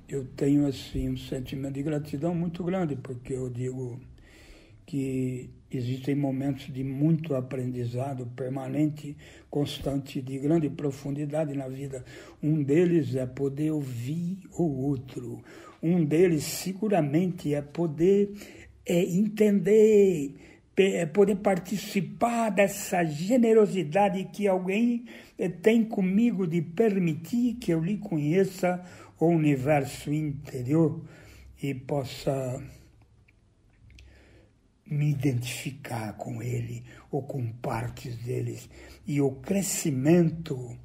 eu tenho assim um sentimento de gratidão muito grande porque eu digo que existem momentos de muito aprendizado permanente, constante, de grande profundidade na vida. Um deles é poder ouvir o outro. Um deles, seguramente, é poder é, entender, é poder participar dessa generosidade que alguém é, tem comigo de permitir que eu lhe conheça o universo interior e possa me identificar com ele ou com partes deles. E o crescimento,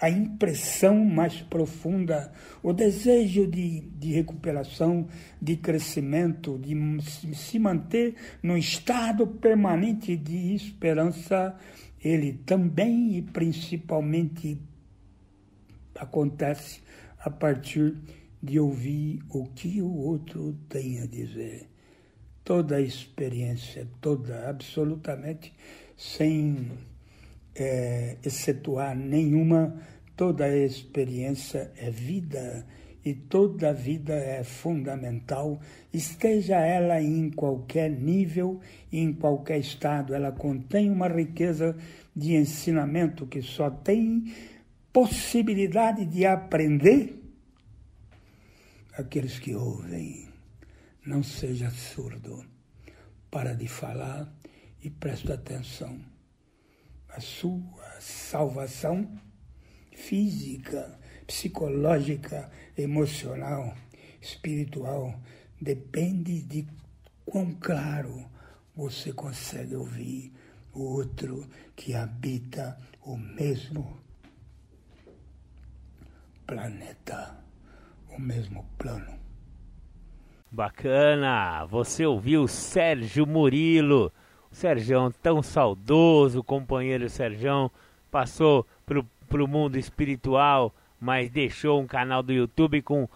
a impressão mais profunda, o desejo de, de recuperação, de crescimento, de se manter no estado permanente de esperança, ele também e principalmente acontece a partir de ouvir o que o outro tem a dizer. Toda a experiência, toda, absolutamente, sem é, excetuar nenhuma, toda experiência é vida e toda vida é fundamental, esteja ela em qualquer nível, em qualquer estado, ela contém uma riqueza de ensinamento que só tem possibilidade de aprender aqueles que ouvem. Não seja surdo. Para de falar e preste atenção. Sua salvação física, psicológica, emocional, espiritual depende de quão claro você consegue ouvir o outro que habita o mesmo planeta o mesmo plano. Bacana! Você ouviu Sérgio Murilo, o Serjão tão saudoso, companheiro Serjão, passou pro, pro mundo espiritual, mas deixou um canal do YouTube com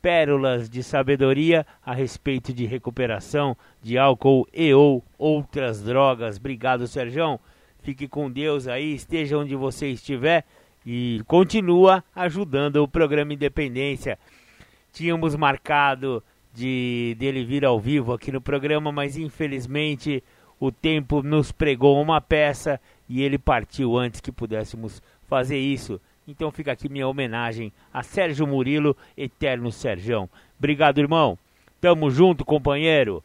pérolas de sabedoria a respeito de recuperação de álcool e ou outras drogas. Obrigado, Serjão. Fique com Deus aí, esteja onde você estiver e continua ajudando o programa Independência. Tínhamos marcado de dele vir ao vivo aqui no programa, mas infelizmente o tempo nos pregou uma peça e ele partiu antes que pudéssemos fazer isso. Então fica aqui minha homenagem a Sérgio Murilo, eterno Serjão. Obrigado, irmão. Tamo junto, companheiro.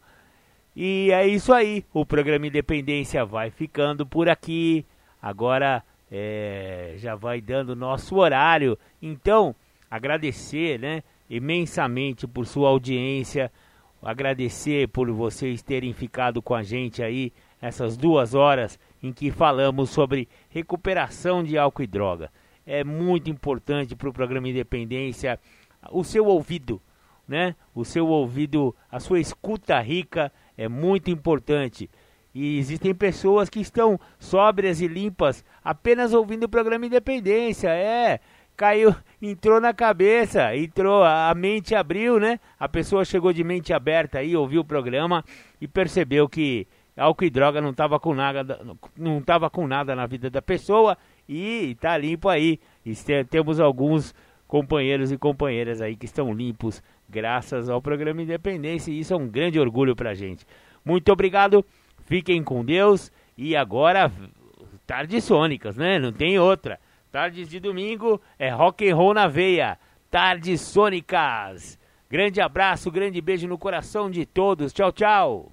E é isso aí. O programa Independência vai ficando por aqui. Agora é, já vai dando nosso horário. Então, agradecer, né? imensamente por sua audiência, agradecer por vocês terem ficado com a gente aí essas duas horas em que falamos sobre recuperação de álcool e droga. É muito importante para o programa Independência o seu ouvido, né? O seu ouvido, a sua escuta rica é muito importante. E existem pessoas que estão sóbrias e limpas apenas ouvindo o programa Independência. É, caiu, entrou na cabeça, entrou, a mente abriu, né? A pessoa chegou de mente aberta aí, ouviu o programa e percebeu que álcool e droga não estava com nada, não tava com nada na vida da pessoa e tá limpo aí. E temos alguns companheiros e companheiras aí que estão limpos graças ao programa Independência e isso é um grande orgulho pra gente. Muito obrigado, fiquem com Deus e agora tardes sônicas, né? Não tem outra. Tardes de domingo é rock and roll na veia. Tardes sônicas. Grande abraço, grande beijo no coração de todos. Tchau, tchau.